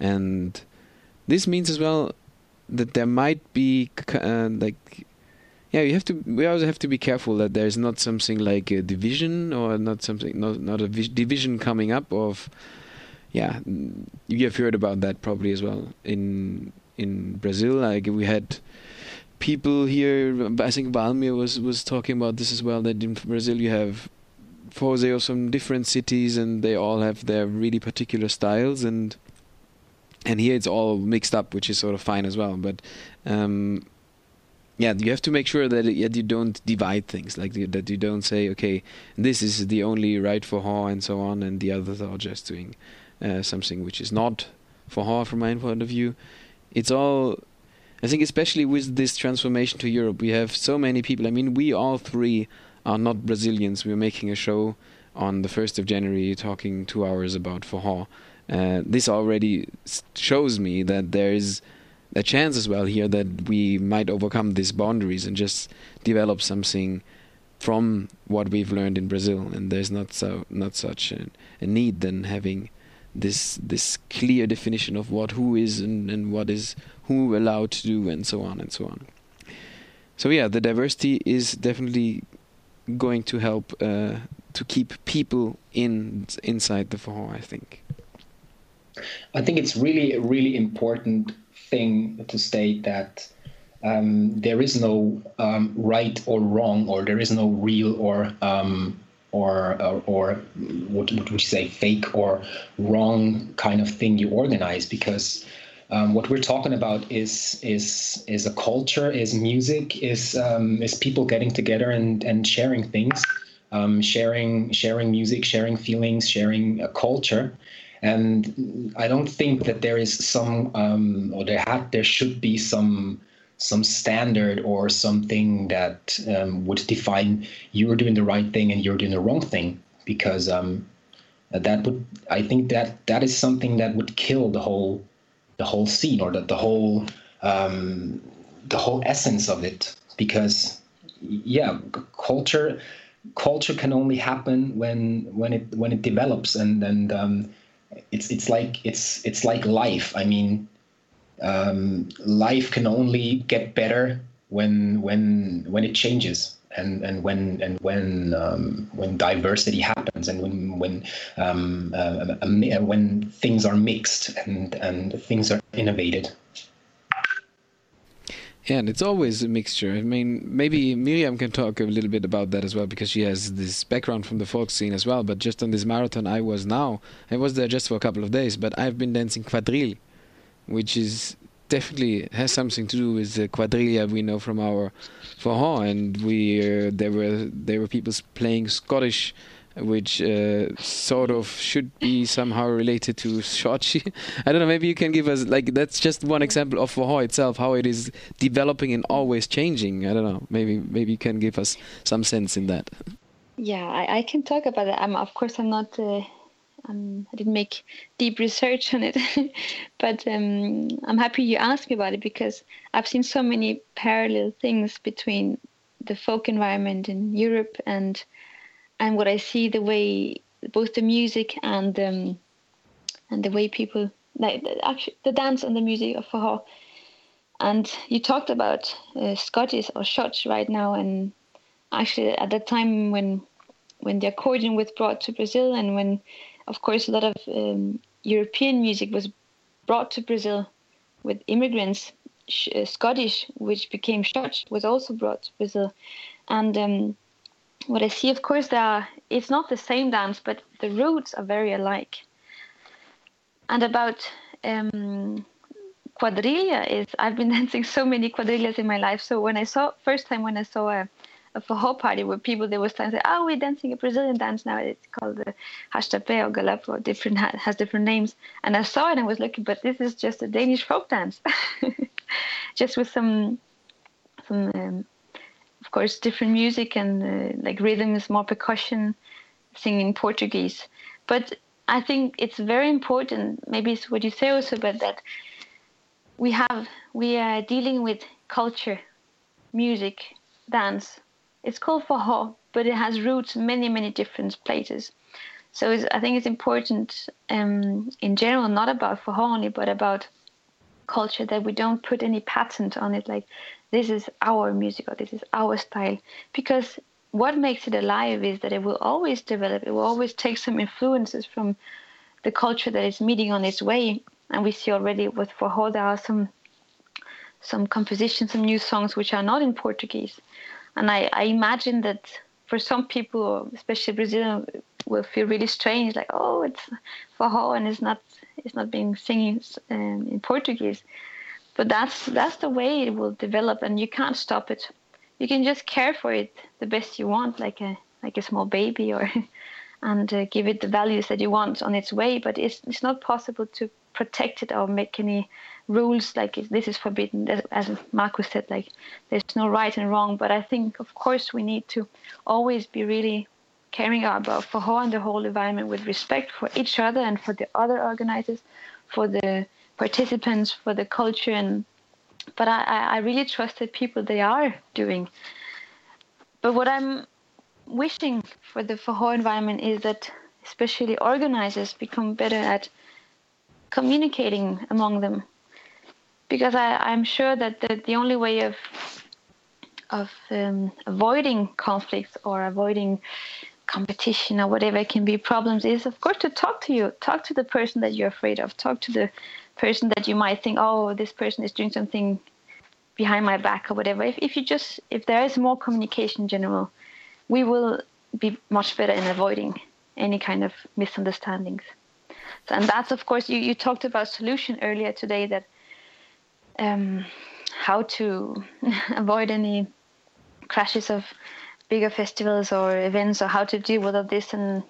and this means as well that there might be uh, like yeah you have to we also have to be careful that there's not something like a division or not something not not a division coming up of yeah you have heard about that probably as well in in Brazil. Like we had people here I think Valmir was was talking about this as well that in Brazil you have Forrozeiro from different cities and they all have their really particular styles and and here it's all mixed up which is sort of fine as well but um yeah, you have to make sure that you don't divide things, like that you don't say, okay, this is the only right forró and so on, and the others are just doing uh, something which is not forró from my point of view. It's all, I think, especially with this transformation to Europe, we have so many people. I mean, we all three are not Brazilians. We're making a show on the 1st of January talking two hours about forró. Uh, this already shows me that there is a chance as well here that we might overcome these boundaries and just develop something from what we've learned in Brazil. And there's not so not such a, a need than having this this clear definition of what who is and, and what is who allowed to do and so on and so on. So yeah, the diversity is definitely going to help uh, to keep people in inside the forró. I think. I think it's really a really important thing to state that um, there is no um, right or wrong, or there is no real or um, or, or, or what would you say fake or wrong kind of thing you organize because um, what we're talking about is is is a culture, is music, is um, is people getting together and and sharing things, um, sharing sharing music, sharing feelings, sharing a culture, and I don't think that there is some um, or there had there should be some some standard or something that um, would define you're doing the right thing and you're doing the wrong thing because um, that would I think that that is something that would kill the whole the whole scene or the, the whole um, the whole essence of it because yeah culture culture can only happen when when it when it develops and and um, it's it's like it's it's like life. I mean, um, life can only get better when when when it changes and and when and when um, when diversity happens and when when um, uh, when things are mixed and and things are innovated. Yeah, and it's always a mixture. I mean, maybe Miriam can talk a little bit about that as well because she has this background from the folk scene as well. But just on this marathon, I was now, I was there just for a couple of days, but I've been dancing quadrille, which is definitely has something to do with the quadrilha we know from our forró, and we uh, there were there were people playing Scottish which uh, sort of should be somehow related to Xote. I don't know. Maybe you can give us like that's just one example of forró itself, how it is developing and always changing. I don't know. Maybe maybe you can give us some sense in that. Yeah, I, I can talk about it. I'm of course I'm not. Uh, I'm, I didn't make deep research on it, but um, I'm happy you asked me about it because I've seen so many parallel things between the folk environment in Europe and and what I see the way both the music and um, and the way people like actually the dance and the music of forró. And you talked about uh, Scottish or Scotch right now, and actually at that time when when the accordion was brought to Brazil, and when of course a lot of um, European music was brought to Brazil with immigrants, uh, Scottish, which became Scotch, was also brought to Brazil, and um, what I see, of course, there it's not the same dance, but the roots are very alike. And about um, quadrilla is I've been dancing so many quadrillas in my life. So when I saw first time when I saw a, a whole party where people they were saying, "Oh, we're dancing a Brazilian dance now. It's called the Rastapé or Galop or different has different names." And I saw it and I was looking, but this is just a Danish folk dance, just with some some um, of course different music and uh, like rhythms, more percussion, singing Portuguese. But I think it's very important. Maybe it's what you say also, but that we have we are dealing with culture, music, dance. It's called forró, but it has roots many many different places. So I think it's important um, in general, not about forró only, but about culture that we don't put any patent on it, like this is our music or this is our style, because what makes it alive is that it will always develop. It will always take some influences from the culture that is meeting on its way. And we see already with Forró there are some some compositions, some new songs which are not in Portuguese. And I, I imagine that for some people, especially Brazilian, will feel really strange, like oh, it's Forró and it's not it's not being singing um, in Portuguese. But that's that's the way it will develop, and you can't stop it you can just care for it the best you want, like a like a small baby, or and uh, give it the values that you want on its way. But it's it's not possible to protect it or make any rules like this is forbidden. As Marcus said, like there's no right and wrong. But I think, of course, we need to always be really caring about forró and the whole environment with respect for each other and for the other organizers, for the participants, for the culture and but I, I really trust that people they are doing. But what I'm wishing for the Forró environment is that especially organizers become better at communicating among them. Because I, I'm sure that the, the only way of of um, avoiding conflicts or avoiding competition or whatever can be problems is of course to talk to you talk to the person that you're afraid of talk to the person that you might think, oh, this person is doing something behind my back or whatever. If, if you just, if there is more communication in general, we will be much better in avoiding any kind of misunderstandings. So, and that's, of course, you, you talked about solution earlier today that um, how to avoid any crashes of bigger festivals or events or how to deal with all this and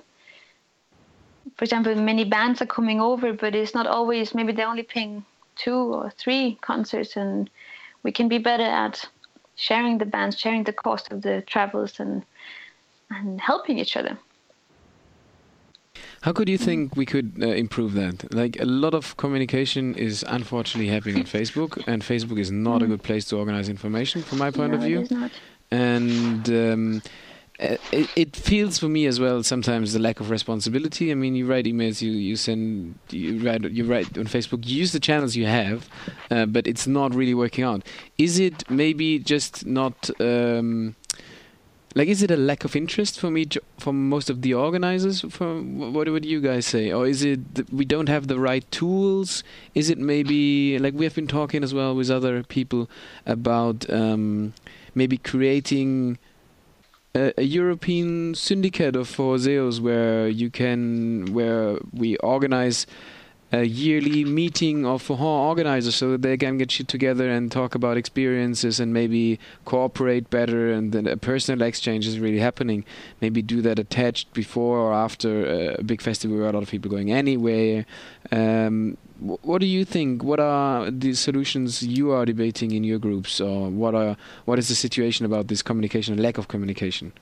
for example, many bands are coming over, but it's not always. Maybe they're only paying two or three concerts, and we can be better at sharing the bands, sharing the cost of the travels, and and helping each other. How could you think we could uh, improve that? Like a lot of communication is unfortunately happening on Facebook, and Facebook is not mm. a good place to organize information, from my point no, of view. And um, uh, it, it, feels for me as well sometimes the lack of responsibility. I mean, you write emails, you, you send, you write, you write on Facebook, you use the channels you have, uh, but it's not really working out. Is it maybe just not? Um, like, is it a lack of interest for me, from most of the organizers? From what would you guys say, or is it we don't have the right tools? Is it maybe like we have been talking as well with other people about um, maybe creating a, European syndicate of Forrozeiros where you can where we organize a yearly meeting of Forró organizers so that they can get together and talk about experiences and maybe cooperate better and then a personal exchange is really happening. Maybe do that attached before or after a big festival where a lot of people going anywhere. Um, what do you think? What are the solutions you are debating in your groups, or what are what is the situation about this communication, lack of communication,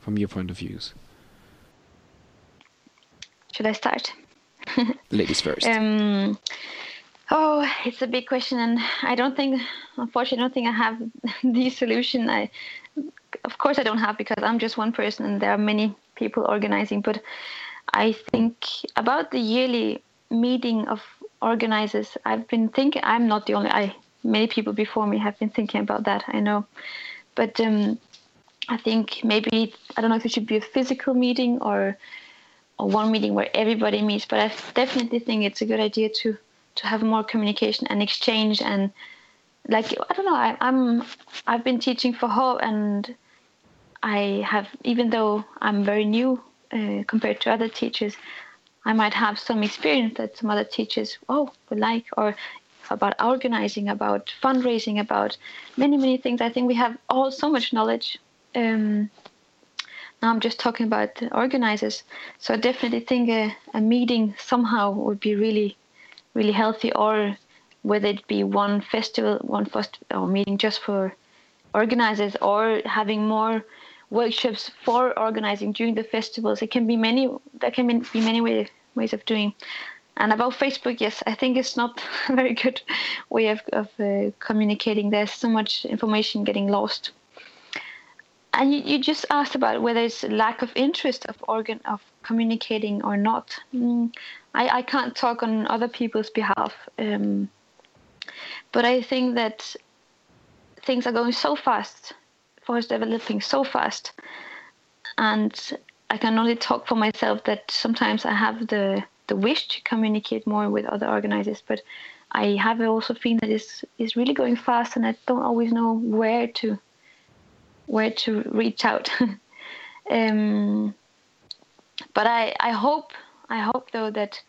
from your point of views? Should I start? Ladies first. Um, oh, it's a big question, and I don't think, unfortunately, I don't think I have the solution. I, of course, I don't have because I'm just one person, and there are many people organizing. But I think about the yearly meeting of organizers, I've been thinking. I'm not the only. I many people before me have been thinking about that. I know, but um, I think maybe I don't know if it should be a physical meeting or one meeting where everybody meets. But I definitely think it's a good idea to to have more communication and exchange and like I don't know. I, I'm I've been teaching forró and I have even though I'm very new uh, compared to other teachers, I might have some experience that some other teachers, oh, would like, or about organizing, about fundraising, about many, many things. I think we have all so much knowledge Um, now I'm just talking about the organizers. So I definitely think a, a meeting somehow would be really, really healthy, or whether it be one festival, one first or meeting just for organizers, or having more workshops for organizing during the festivals. It can be many. There can be many way, ways of doing. And about Facebook, yes, I think it's not a very good way of, of uh, communicating. There's so much information getting lost. And you, you just asked about whether it's lack of interest of organ of communicating or not. Mm, I, I can't talk on other people's behalf, um, but I think that things are going so fast, for us developing so fast, and I can only talk for myself that sometimes I have the the wish to communicate more with other organizers, but I have also feeling that it's, it's really going fast, and I don't always know where to where to reach out. um, but I, I hope I hope though that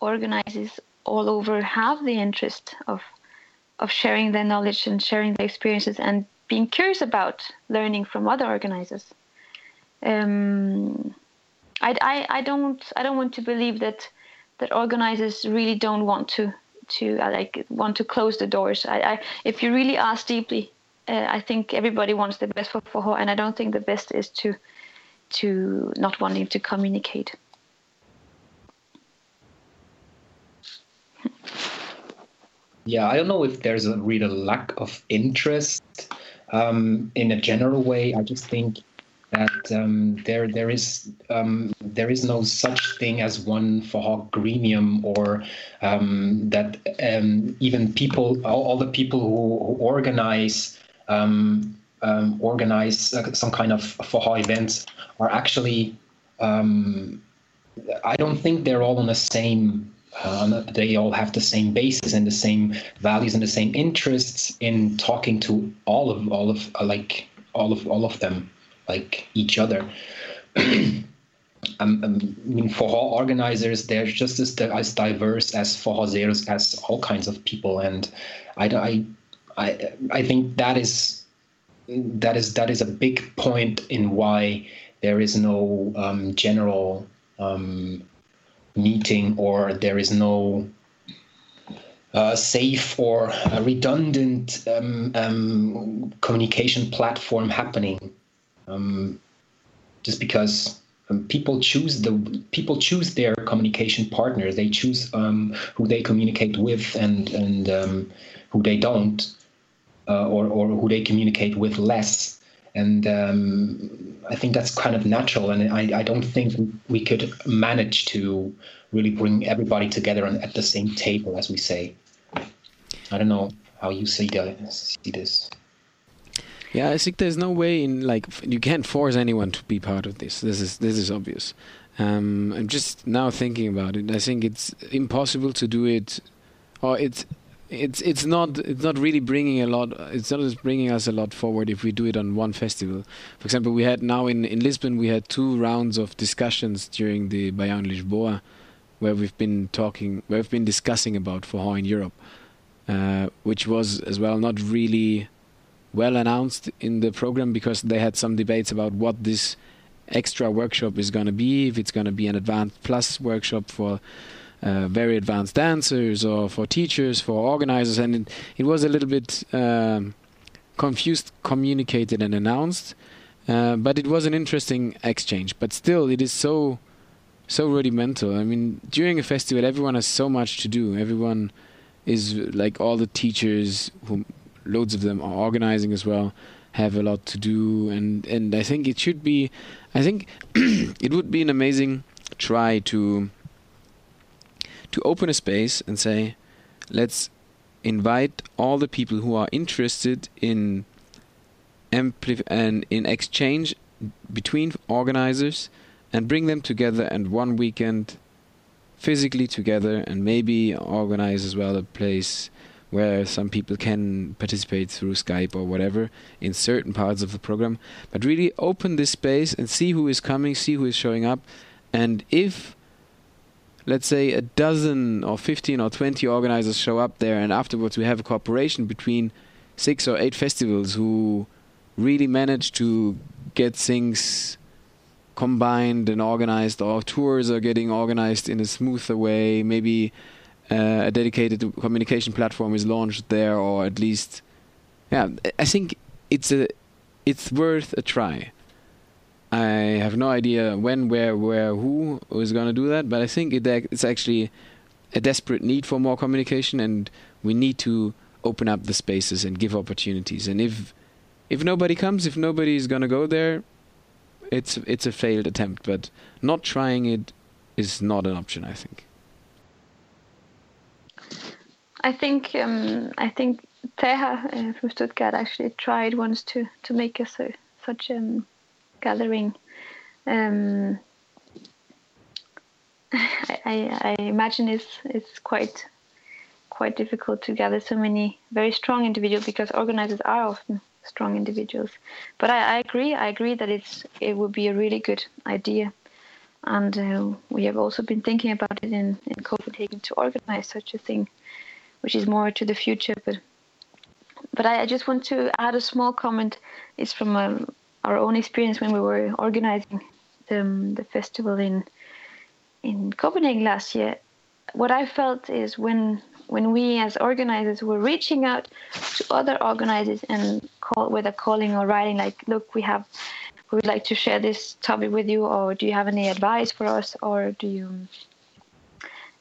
organizers all over have the interest of of sharing their knowledge and sharing their experiences and being curious about learning from other organizers. Um, I, I, I don't I don't want to believe that that organizers really don't want to to uh, like want to close the doors. I, I if you really ask deeply, uh, I think everybody wants the best for Forró, and I don't think the best is to to not wanting to communicate. Yeah, I don't know if there's a real lack of interest um, in a general way. I just think that um, there there is um, there is no such thing as one for Forró gremium or um, that um, even people all, all, the people who, who organize um, um, organize uh, some kind of Forró events are actually I don't think they're all on the same uh, they all have the same basis and the same values and the same interests in talking to all of all of uh, like all of all of them like each other. Um, um, I mean, Forró organizers, they're just as, as diverse as Forrozeiros, as all kinds of people, and I, I, I, I think that is that is that is a big point in why there is no um, general um, meeting or there is no uh, safe or redundant um, um, communication platform happening um, just because um, people choose the people choose their communication partners. They choose who they communicate with and and who they don't, uh, or or who they communicate with less. And um, I think that's kind of natural. And I, I don't think we could manage to really bring everybody together and at the same table, as we say. I don't know how you see, the, see this. Yeah, I think there's no way in like you can't force anyone to be part of this. This is this is obvious. Um, I'm just now thinking about it. I think it's impossible to do it, or it's it's it's not it's not really bringing a lot. It's not just bringing us a lot forward if we do it on one festival. For example, we had now in in Lisbon we had two rounds of discussions during the Baião Lisboa, where we've been talking, where we've been discussing about Forró in Europe, uh, which was as well not really well announced in the program because they had some debates about what this extra workshop is going to be, if it's going to be an advanced plus workshop for uh, very advanced dancers or for teachers, for organizers, and it, it was a little bit um, confused, communicated, and announced. Uh, but it was an interesting exchange. But still, it is so so rudimental. I mean, during a festival, everyone has so much to do. Everyone is like all the teachers who loads of them are organizing as well have a lot to do and and I think it should be I think it would be an amazing try to to open a space and say let's invite all the people who are interested in ampli- and in exchange between organizers and bring them together and one weekend physically together and maybe organize as well a place where some people can participate through Skype or whatever in certain parts of the program, but really open this space and see who is coming, see who is showing up, and if let's say a dozen or 15 or 20 organizers show up there and afterwards we have a cooperation between six or eight festivals who really manage to get things combined and organized, or tours are getting organized in a smoother way. Maybe uh, a dedicated communication platform is launched there, or at least, yeah, I think it's a it's worth a try. I have no idea when, where, where, who is going to do that, but I think it, it's actually a desperate need for more communication, and we need to open up the spaces and give opportunities. And if if nobody comes, if nobody is going to go there, it's it's a failed attempt. But not trying it is not an option. I think. I think um, I think Teha uh, from Stuttgart actually tried once to to make a, such um, gathering. Um, I, I, imagine it's it's quite quite difficult to gather so many very strong individuals because organizers are often strong individuals. But I, I agree. I agree that it's it would be a really good idea, and uh, we have also been thinking about it in in Copenhagen to organize such a thing, which is more to the future. But but I, I just want to add a small comment. It's from um, our own experience when we were organizing the the festival in in Copenhagen last year. What I felt is when when we as organizers were reaching out to other organizers and call whether calling or writing like look we have we would like to share this topic with you or do you have any advice for us or do you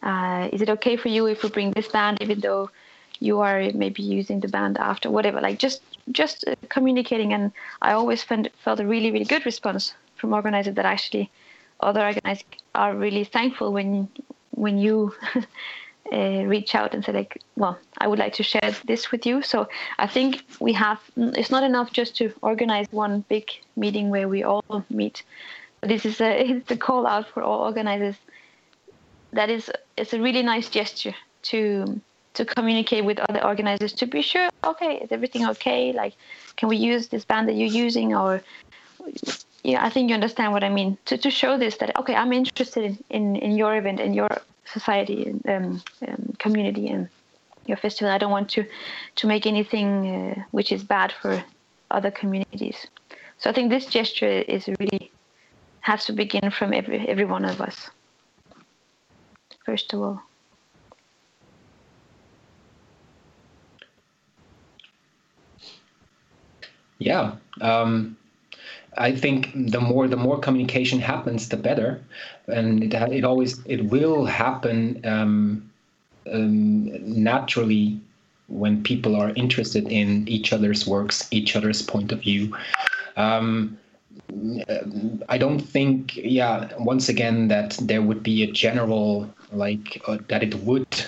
uh, is it okay for you if we bring this band even though you are maybe using the band after whatever like just just uh, communicating and i always felt, felt a really really good response from organizers that actually other organizers are really thankful when when you uh, reach out and say like well i would like to share this with you. So i think we have it's not enough just to organize one big meeting where we all meet. This is a it's a call out for all organizers. That is it's a really nice gesture to to communicate with other organizers to be sure okay is everything okay like can we use this band that you're using or yeah i think you understand what i mean to, to show this that okay i'm interested in, in, in your event in your society and um, um, community and your festival. I don't want to to make anything uh, which is bad for other communities. So I think this gesture is really has to begin from every every one of us. First of all. Yeah. Um, I think the more the more communication happens, the better, and it it always it will happen um, um, naturally when people are interested in each other's works, each other's point of view. Um, I don't think, yeah, once again, that there would be a general like uh, that it would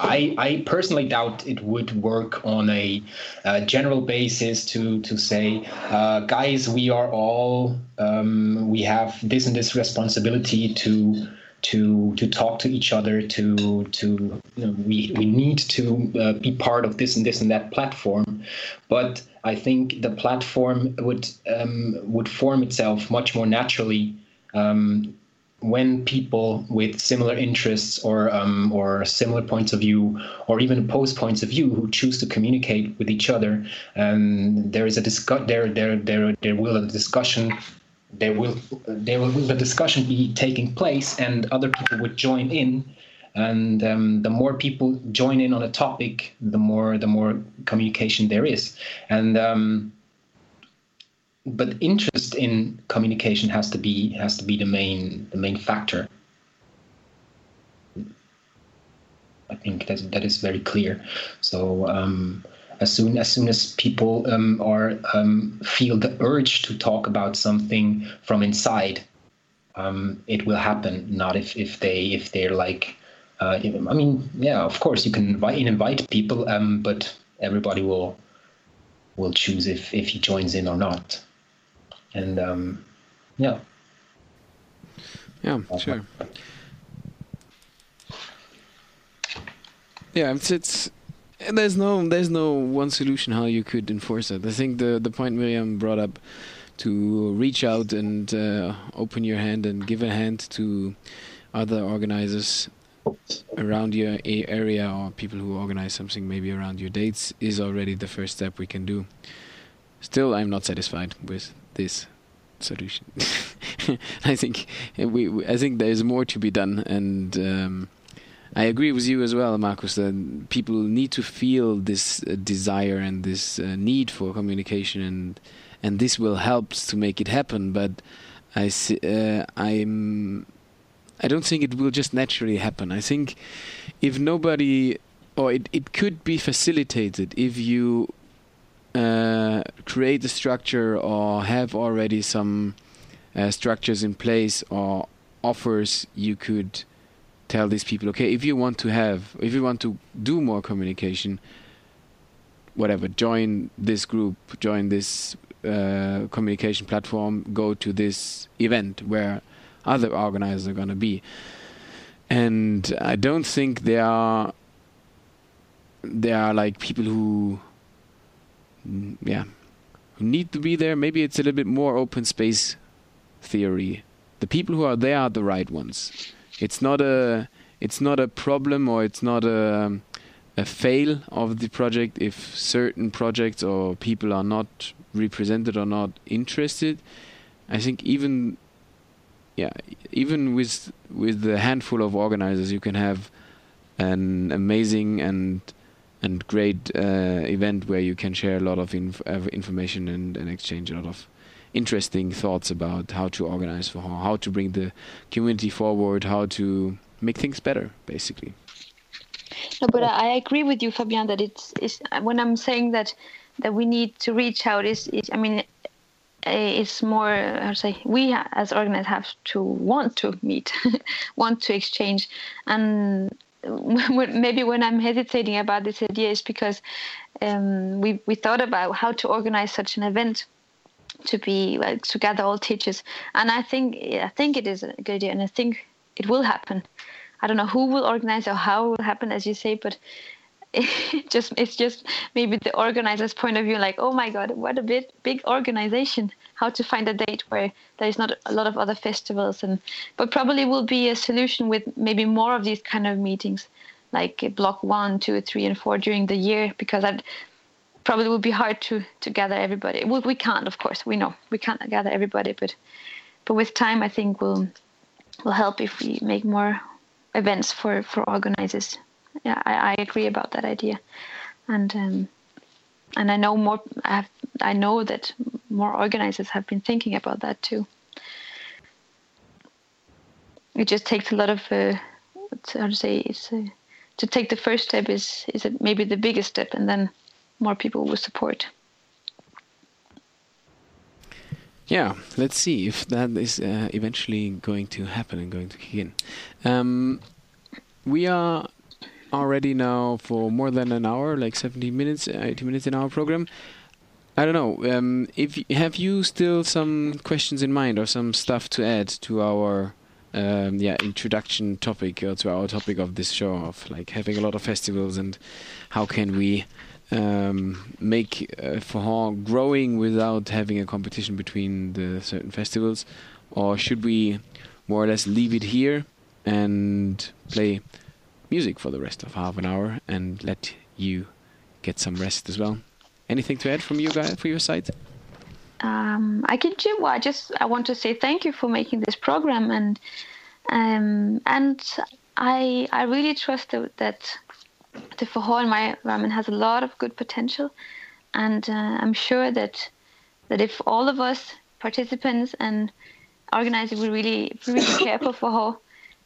I, I personally doubt it would work on a, a general basis to to say, uh, guys, we are all um, we have this and this responsibility to to to talk to each other to to you know, we we need to uh, be part of this and this and that platform. But i think the platform would um, would form itself much more naturally um, when people with similar interests or um, or similar points of view or even opposed points of view who choose to communicate with each other um, there is a discuss there there there there will a discussion there will there will the discussion be taking place and other people would join in. And um, the more people join in on a topic the more the more communication there is. And um, but interest in communication has to be has to be the main the main factor. I think that that is very clear. So um, as soon as soon as people um, are um, feel the urge to talk about something from inside, um, it will happen. Not if if they if they're like, uh, I mean, yeah, of course you can invite invite people, um, but everybody will will choose if if he joins in or not and um, yeah. Yeah, sure. Yeah, it's, it's there's no there's no one solution how you could enforce it. I think the the point Miriam brought up to reach out and uh, open your hand and give a hand to other organizers around your area or people who organize something maybe around your dates is already the first step we can do. Still, I'm not satisfied with this solution. I think we, we, I think there is more to be done, and um, I agree with you as well, Marcus. That people need to feel this uh, desire and this uh, need for communication, and and this will help to make it happen. But I see, uh, I'm I don't think it will just naturally happen. I think if nobody or it, it could be facilitated if you uh, create a structure or have already some uh, structures in place or offers you could tell these people okay if you want to have if you want to do more communication whatever join this group join this uh, communication platform go to this event where other organizers are going to be. And i don't think there are there are like people who Mm, yeah. Who need to be there. Maybe it's a little bit more open space theory. The people who are there are the right ones. It's not a it's not a problem or it's not a um, a fail of the project if certain projects or people are not represented or not interested. I think even yeah even with with the handful of organizers you can have an amazing and and great uh, event where you can share a lot of inf uh, information and, and, exchange a lot of interesting thoughts about how to organize for how, to bring the community forward, how to make things better, basically. No, but I agree with you, Fabian, that it's, it's when I'm saying that that we need to reach out is, is I mean it's more to say we as organizers have to want to meet want to exchange and maybe when I'm hesitating about this idea is because um, we we thought about how to organize such an event to be like to gather all teachers, and I think I think it is a good idea, and I think it will happen. I don't know who will organize or how it will happen, as you say, but it just it's just maybe the organizer's point of view, like oh my god, what a big big organization. How to find a date where there is not a lot of other festivals and but probably will be a solution with maybe more of these kind of meetings like block one two three and four during the year because that probably would be hard to to gather everybody. We, we can't of course we know we can't gather everybody but but with time i think will will help if we make more events for for organizers yeah i, I agree about that idea and um, and I know more. I, have, I know that more organizers have been thinking about that too. It just takes a lot of uh, how to say it's uh, to take the first step is is maybe the biggest step, and then more people will support. Yeah, let's see if that is uh, eventually going to happen and going to kick in. Um, we are already now for more than an hour, like 70 minutes, 80 minutes in our program. I don't know. Um, if have you still some questions in mind or some stuff to add to our um, yeah introduction topic or to our topic of this show of like having a lot of festivals and how can we um, make uh, for growing without having a competition between the certain festivals, or should we more or less leave it here and play music for the rest of half an hour and let you get some rest as well. Anything to add from you guys for your side? Um, I can do. I just I want to say thank you for making this program and um, and I I really trust that, that the Forró environment has a lot of good potential, and uh, I'm sure that that if all of us participants and organizers we really really care for Forró,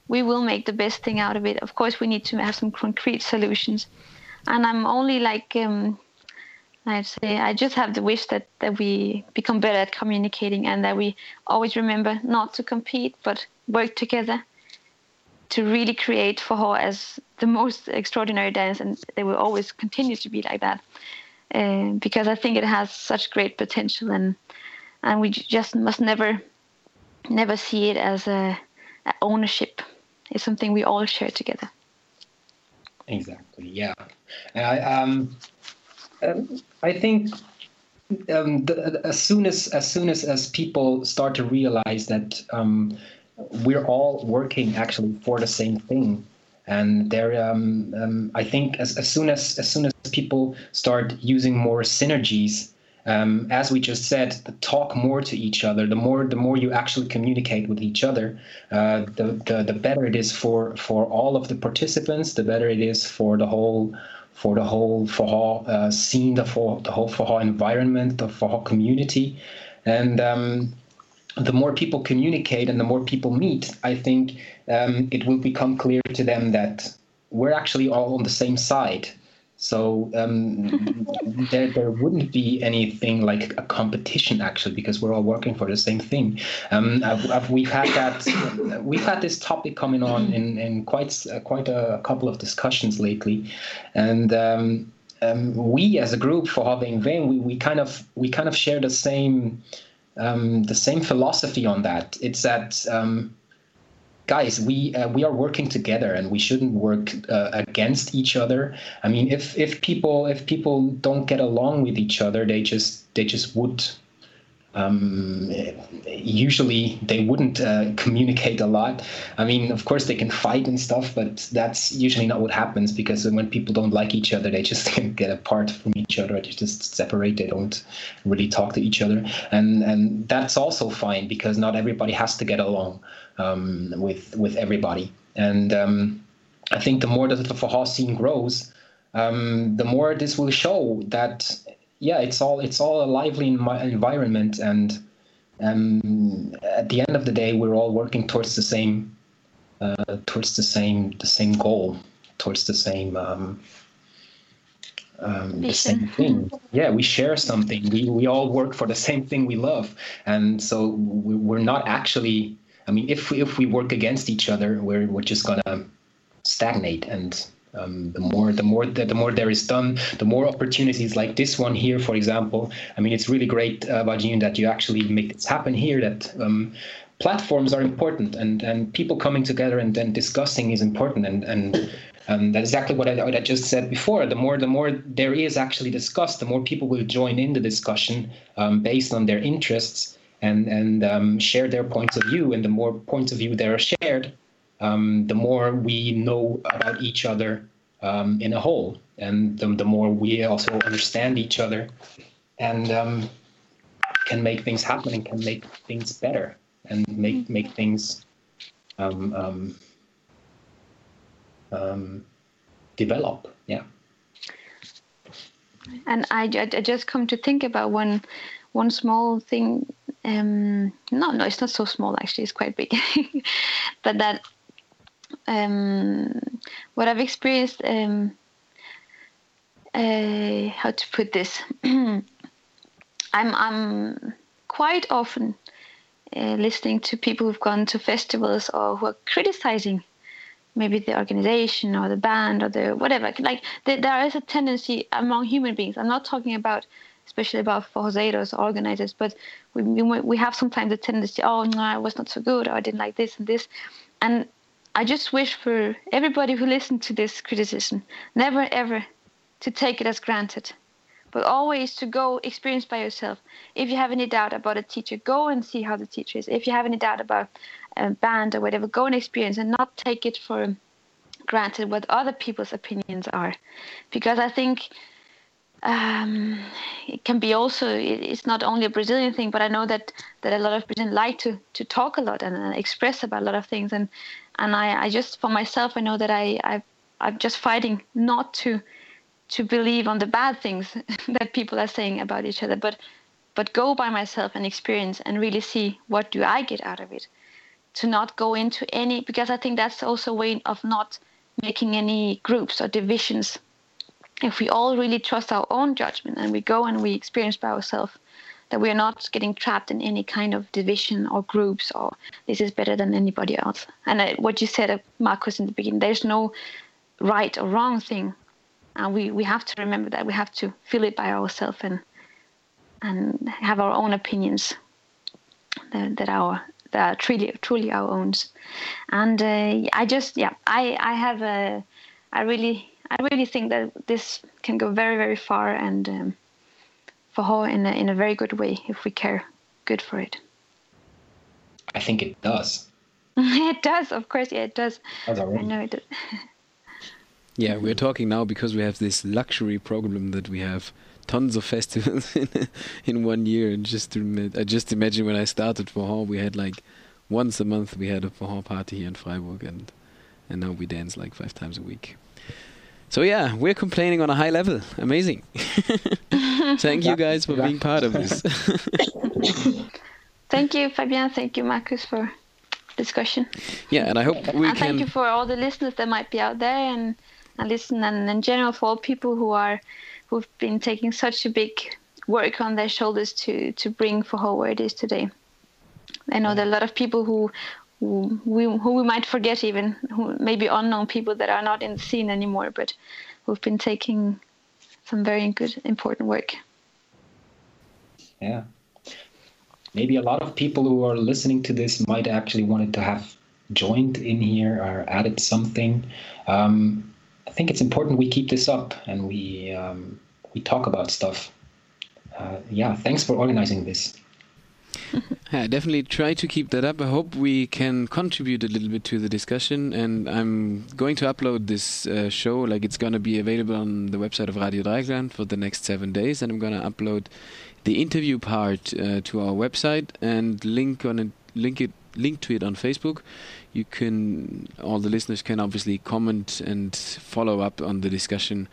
we will make the best thing out of it. Of course, we need to have some concrete solutions. And I'm only like, um, I'd say, I just have the wish that, that we become better at communicating and that we always remember not to compete, but work together to really create Forró as the most extraordinary dance. And they will always continue to be like that. Uh, because I think it has such great potential and and we just must never never see it as a, a ownership is something we all share together. Exactly. Yeah. and I um, um I think um, the, as soon as as soon as as people start to realize that um, we're all working actually for the same thing, and there um, um, I think as, as soon as as soon as people start using more synergies um, as we just said, talk more to each other. The more the more you actually communicate with each other, uh, the, the the better it is for for all of the participants. The better it is for the whole for the whole Forró uh, scene, the for the whole Forró environment, the Forró community, and. Um, the more people communicate and the more people meet, I think um, it will become clear to them that we're actually all on the same side. So um, there, there wouldn't be anything like a competition actually, because we're all working for the same thing. Um, I've, I've, we've had that, we've had this topic coming on in, in quite uh, quite a couple of discussions lately, and um, um we as a group Forró Vem Vem, we, we kind of we kind of share the same um, the same philosophy on that. It's that um, guys, we uh, we are working together, and we shouldn't work uh, against each other. I mean, if if people if people don't get along with each other, they just they just would. Um, usually they wouldn't uh, communicate a lot. I mean, of course they can fight and stuff, but that's usually not what happens because when people don't like each other, they just get apart from each other. They just separate. They don't really talk to each other, and and that's also fine because not everybody has to get along um, with with everybody. And um, I think the more the Forró scene grows, um, the more this will show that yeah, it's all it's all a lively environment, and um, at the end of the day, we're all working towards the same uh, towards the same the same goal, towards the same. Um, um, the same thing. Yeah, we share something. We we all work for the same thing we love, and so we're not actually I mean, if we, if we work against each other, we're we're just gonna stagnate, and um, the more the more the, the, more there is done, the more opportunities like this one here, for example. I mean, it's really great uh, about you that you actually make this happen here. That um, platforms are important, and and people coming together and then discussing is important, and and. Um, that's exactly what I, what I just said before. The more the more there is actually discussed, the more people will join in the discussion um, based on their interests, and and um, share their points of view. And the more points of view that are shared, um, the more we know about each other um, in a whole, and the, the, more we also understand each other, and um, can make things happen and can make things better and make make things um, um, develop. Yeah. And I, I just come to think about one one small thing um, no, no, it's not so small actually. It's quite big, but that um, what I've experienced. Um, uh, how to put this? I'm I'm quite often uh, listening to people who've gone to festivals or who are criticizing maybe the organization or the band or the whatever. Like there is a tendency among human beings. I'm not talking about especially about for forrozeiros organizers. But we, we have sometimes a tendency, oh, no, I was not so good, or I didn't like this and this. And I just wish for everybody who listened to this criticism never ever to take it as granted, but always to go experience by yourself. If you have any doubt about a teacher, go and see how the teacher is. If you have any doubt about a band or whatever, go and experience and not take it for granted what other people's opinions are. Because I think um, it can be also it's not only a Brazilian thing, but I know that that a lot of Brazilians like to to talk a lot and, express about a lot of things, and and I, I just for myself I know that I I I'm just fighting not to to believe on the bad things that people are saying about each other, but but go by myself and experience and really see what do I get out of it. To not go into any because I think that's also a way of not making any groups or divisions if we all really trust our own judgment and we go and we experience by ourselves that we are not getting trapped in any kind of division or groups or this is better than anybody else. And uh, what you said, uh, Marcus, in the beginning, there's no right or wrong thing. And we, we have to remember that we have to feel it by ourselves and and have our own opinions that, that are that are truly truly our own. And uh, I just yeah I I have a I really I really think that this can go very, very far and um, Forró in a, in a very good way if we care good for it. I think it does. it does, of course. Yeah, it does. I know it does. yeah, we're talking now because we have this luxury problem that we have tons of festivals in, in one year. And just to, I just imagine when I started Forró we had like once a month we had a for party here in Freiburg, and and now we dance like five times a week. So yeah, we're complaining on a high level. Amazing. Thank you guys for being part of this. thank you, Fabian. Thank you, Marcus, for discussion. Yeah, and I hope we and can. Thank you for all the listeners that might be out there and, and listen, and in general for all people who are who've been taking such a big work on their shoulders to to bring Forró where it is today. I know there are a lot of people who who we, who we might forget even, who maybe unknown people that are not in the scene anymore, but who've been taking some very good, important work. Yeah. Maybe a lot of people who are listening to this might actually wanted to have joined in here or added something. Um, I think it's important we keep this up and we um, we talk about stuff. Uh, yeah, thanks for organizing this. yeah, definitely try to keep that up. I hope we can contribute a little bit to the discussion. And I'm going to upload this uh, show, like it's going to be available on the website of Radio Dreyeckland for the next seven days. And I'm going to upload the interview part uh, to our website and link on it, link it, link to it on Facebook. You can, all the listeners can obviously comment and follow up on the discussion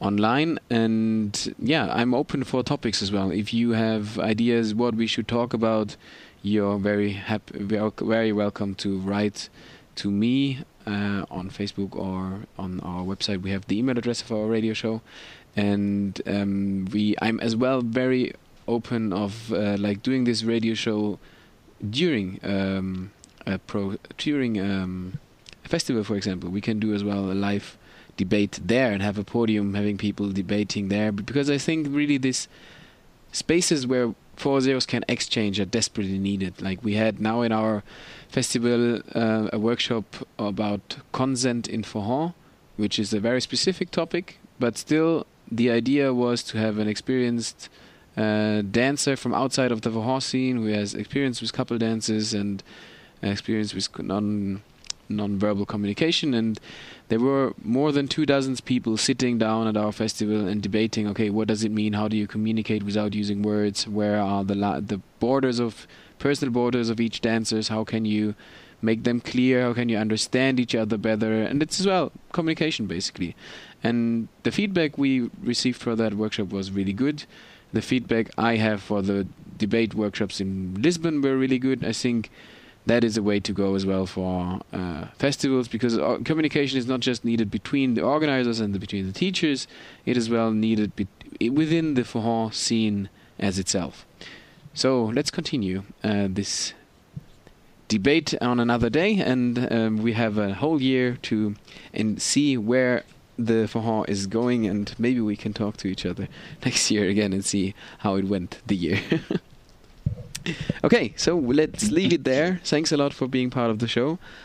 online. And yeah i'm open for topics as well. If you have ideas what we should talk about you're very happy very welcome to write to me uh, on facebook or on our website. We have the email address of our radio show. And um, we i'm as well very open of uh, like doing this radio show during um, a pro during um, a festival for example. We can do as well a live debate there and have a podium having people debating there because I think really these spaces where Forrozeiros can exchange are desperately needed. Like we had now in our festival uh, a workshop about consent in Forró, which is a very specific topic, but still the idea was to have an experienced uh, dancer from outside of the Forró scene who has experience with couple dances and experience with non non-verbal communication and there were more than two dozens people sitting down at our festival and debating okay what does it mean? How do you communicate without using words? Where are the la- the borders of personal borders of each dancers? How can you make them clear? How can you understand each other better? And it's as well communication basically. And the feedback we received for that workshop was really good. The feedback i have for the debate workshops in lisbon were really good. I think that is a way to go as well for uh, festivals because communication is not just needed between the organizers and the, between the teachers, it is well needed be- within the Forró scene as itself. So let's continue uh, this debate on another day, and um, we have a whole year to and see where the Forró is going, and maybe we can talk to each other next year again and see how it went the year. Okay, so let's leave it there. Thanks a lot for being part of the show.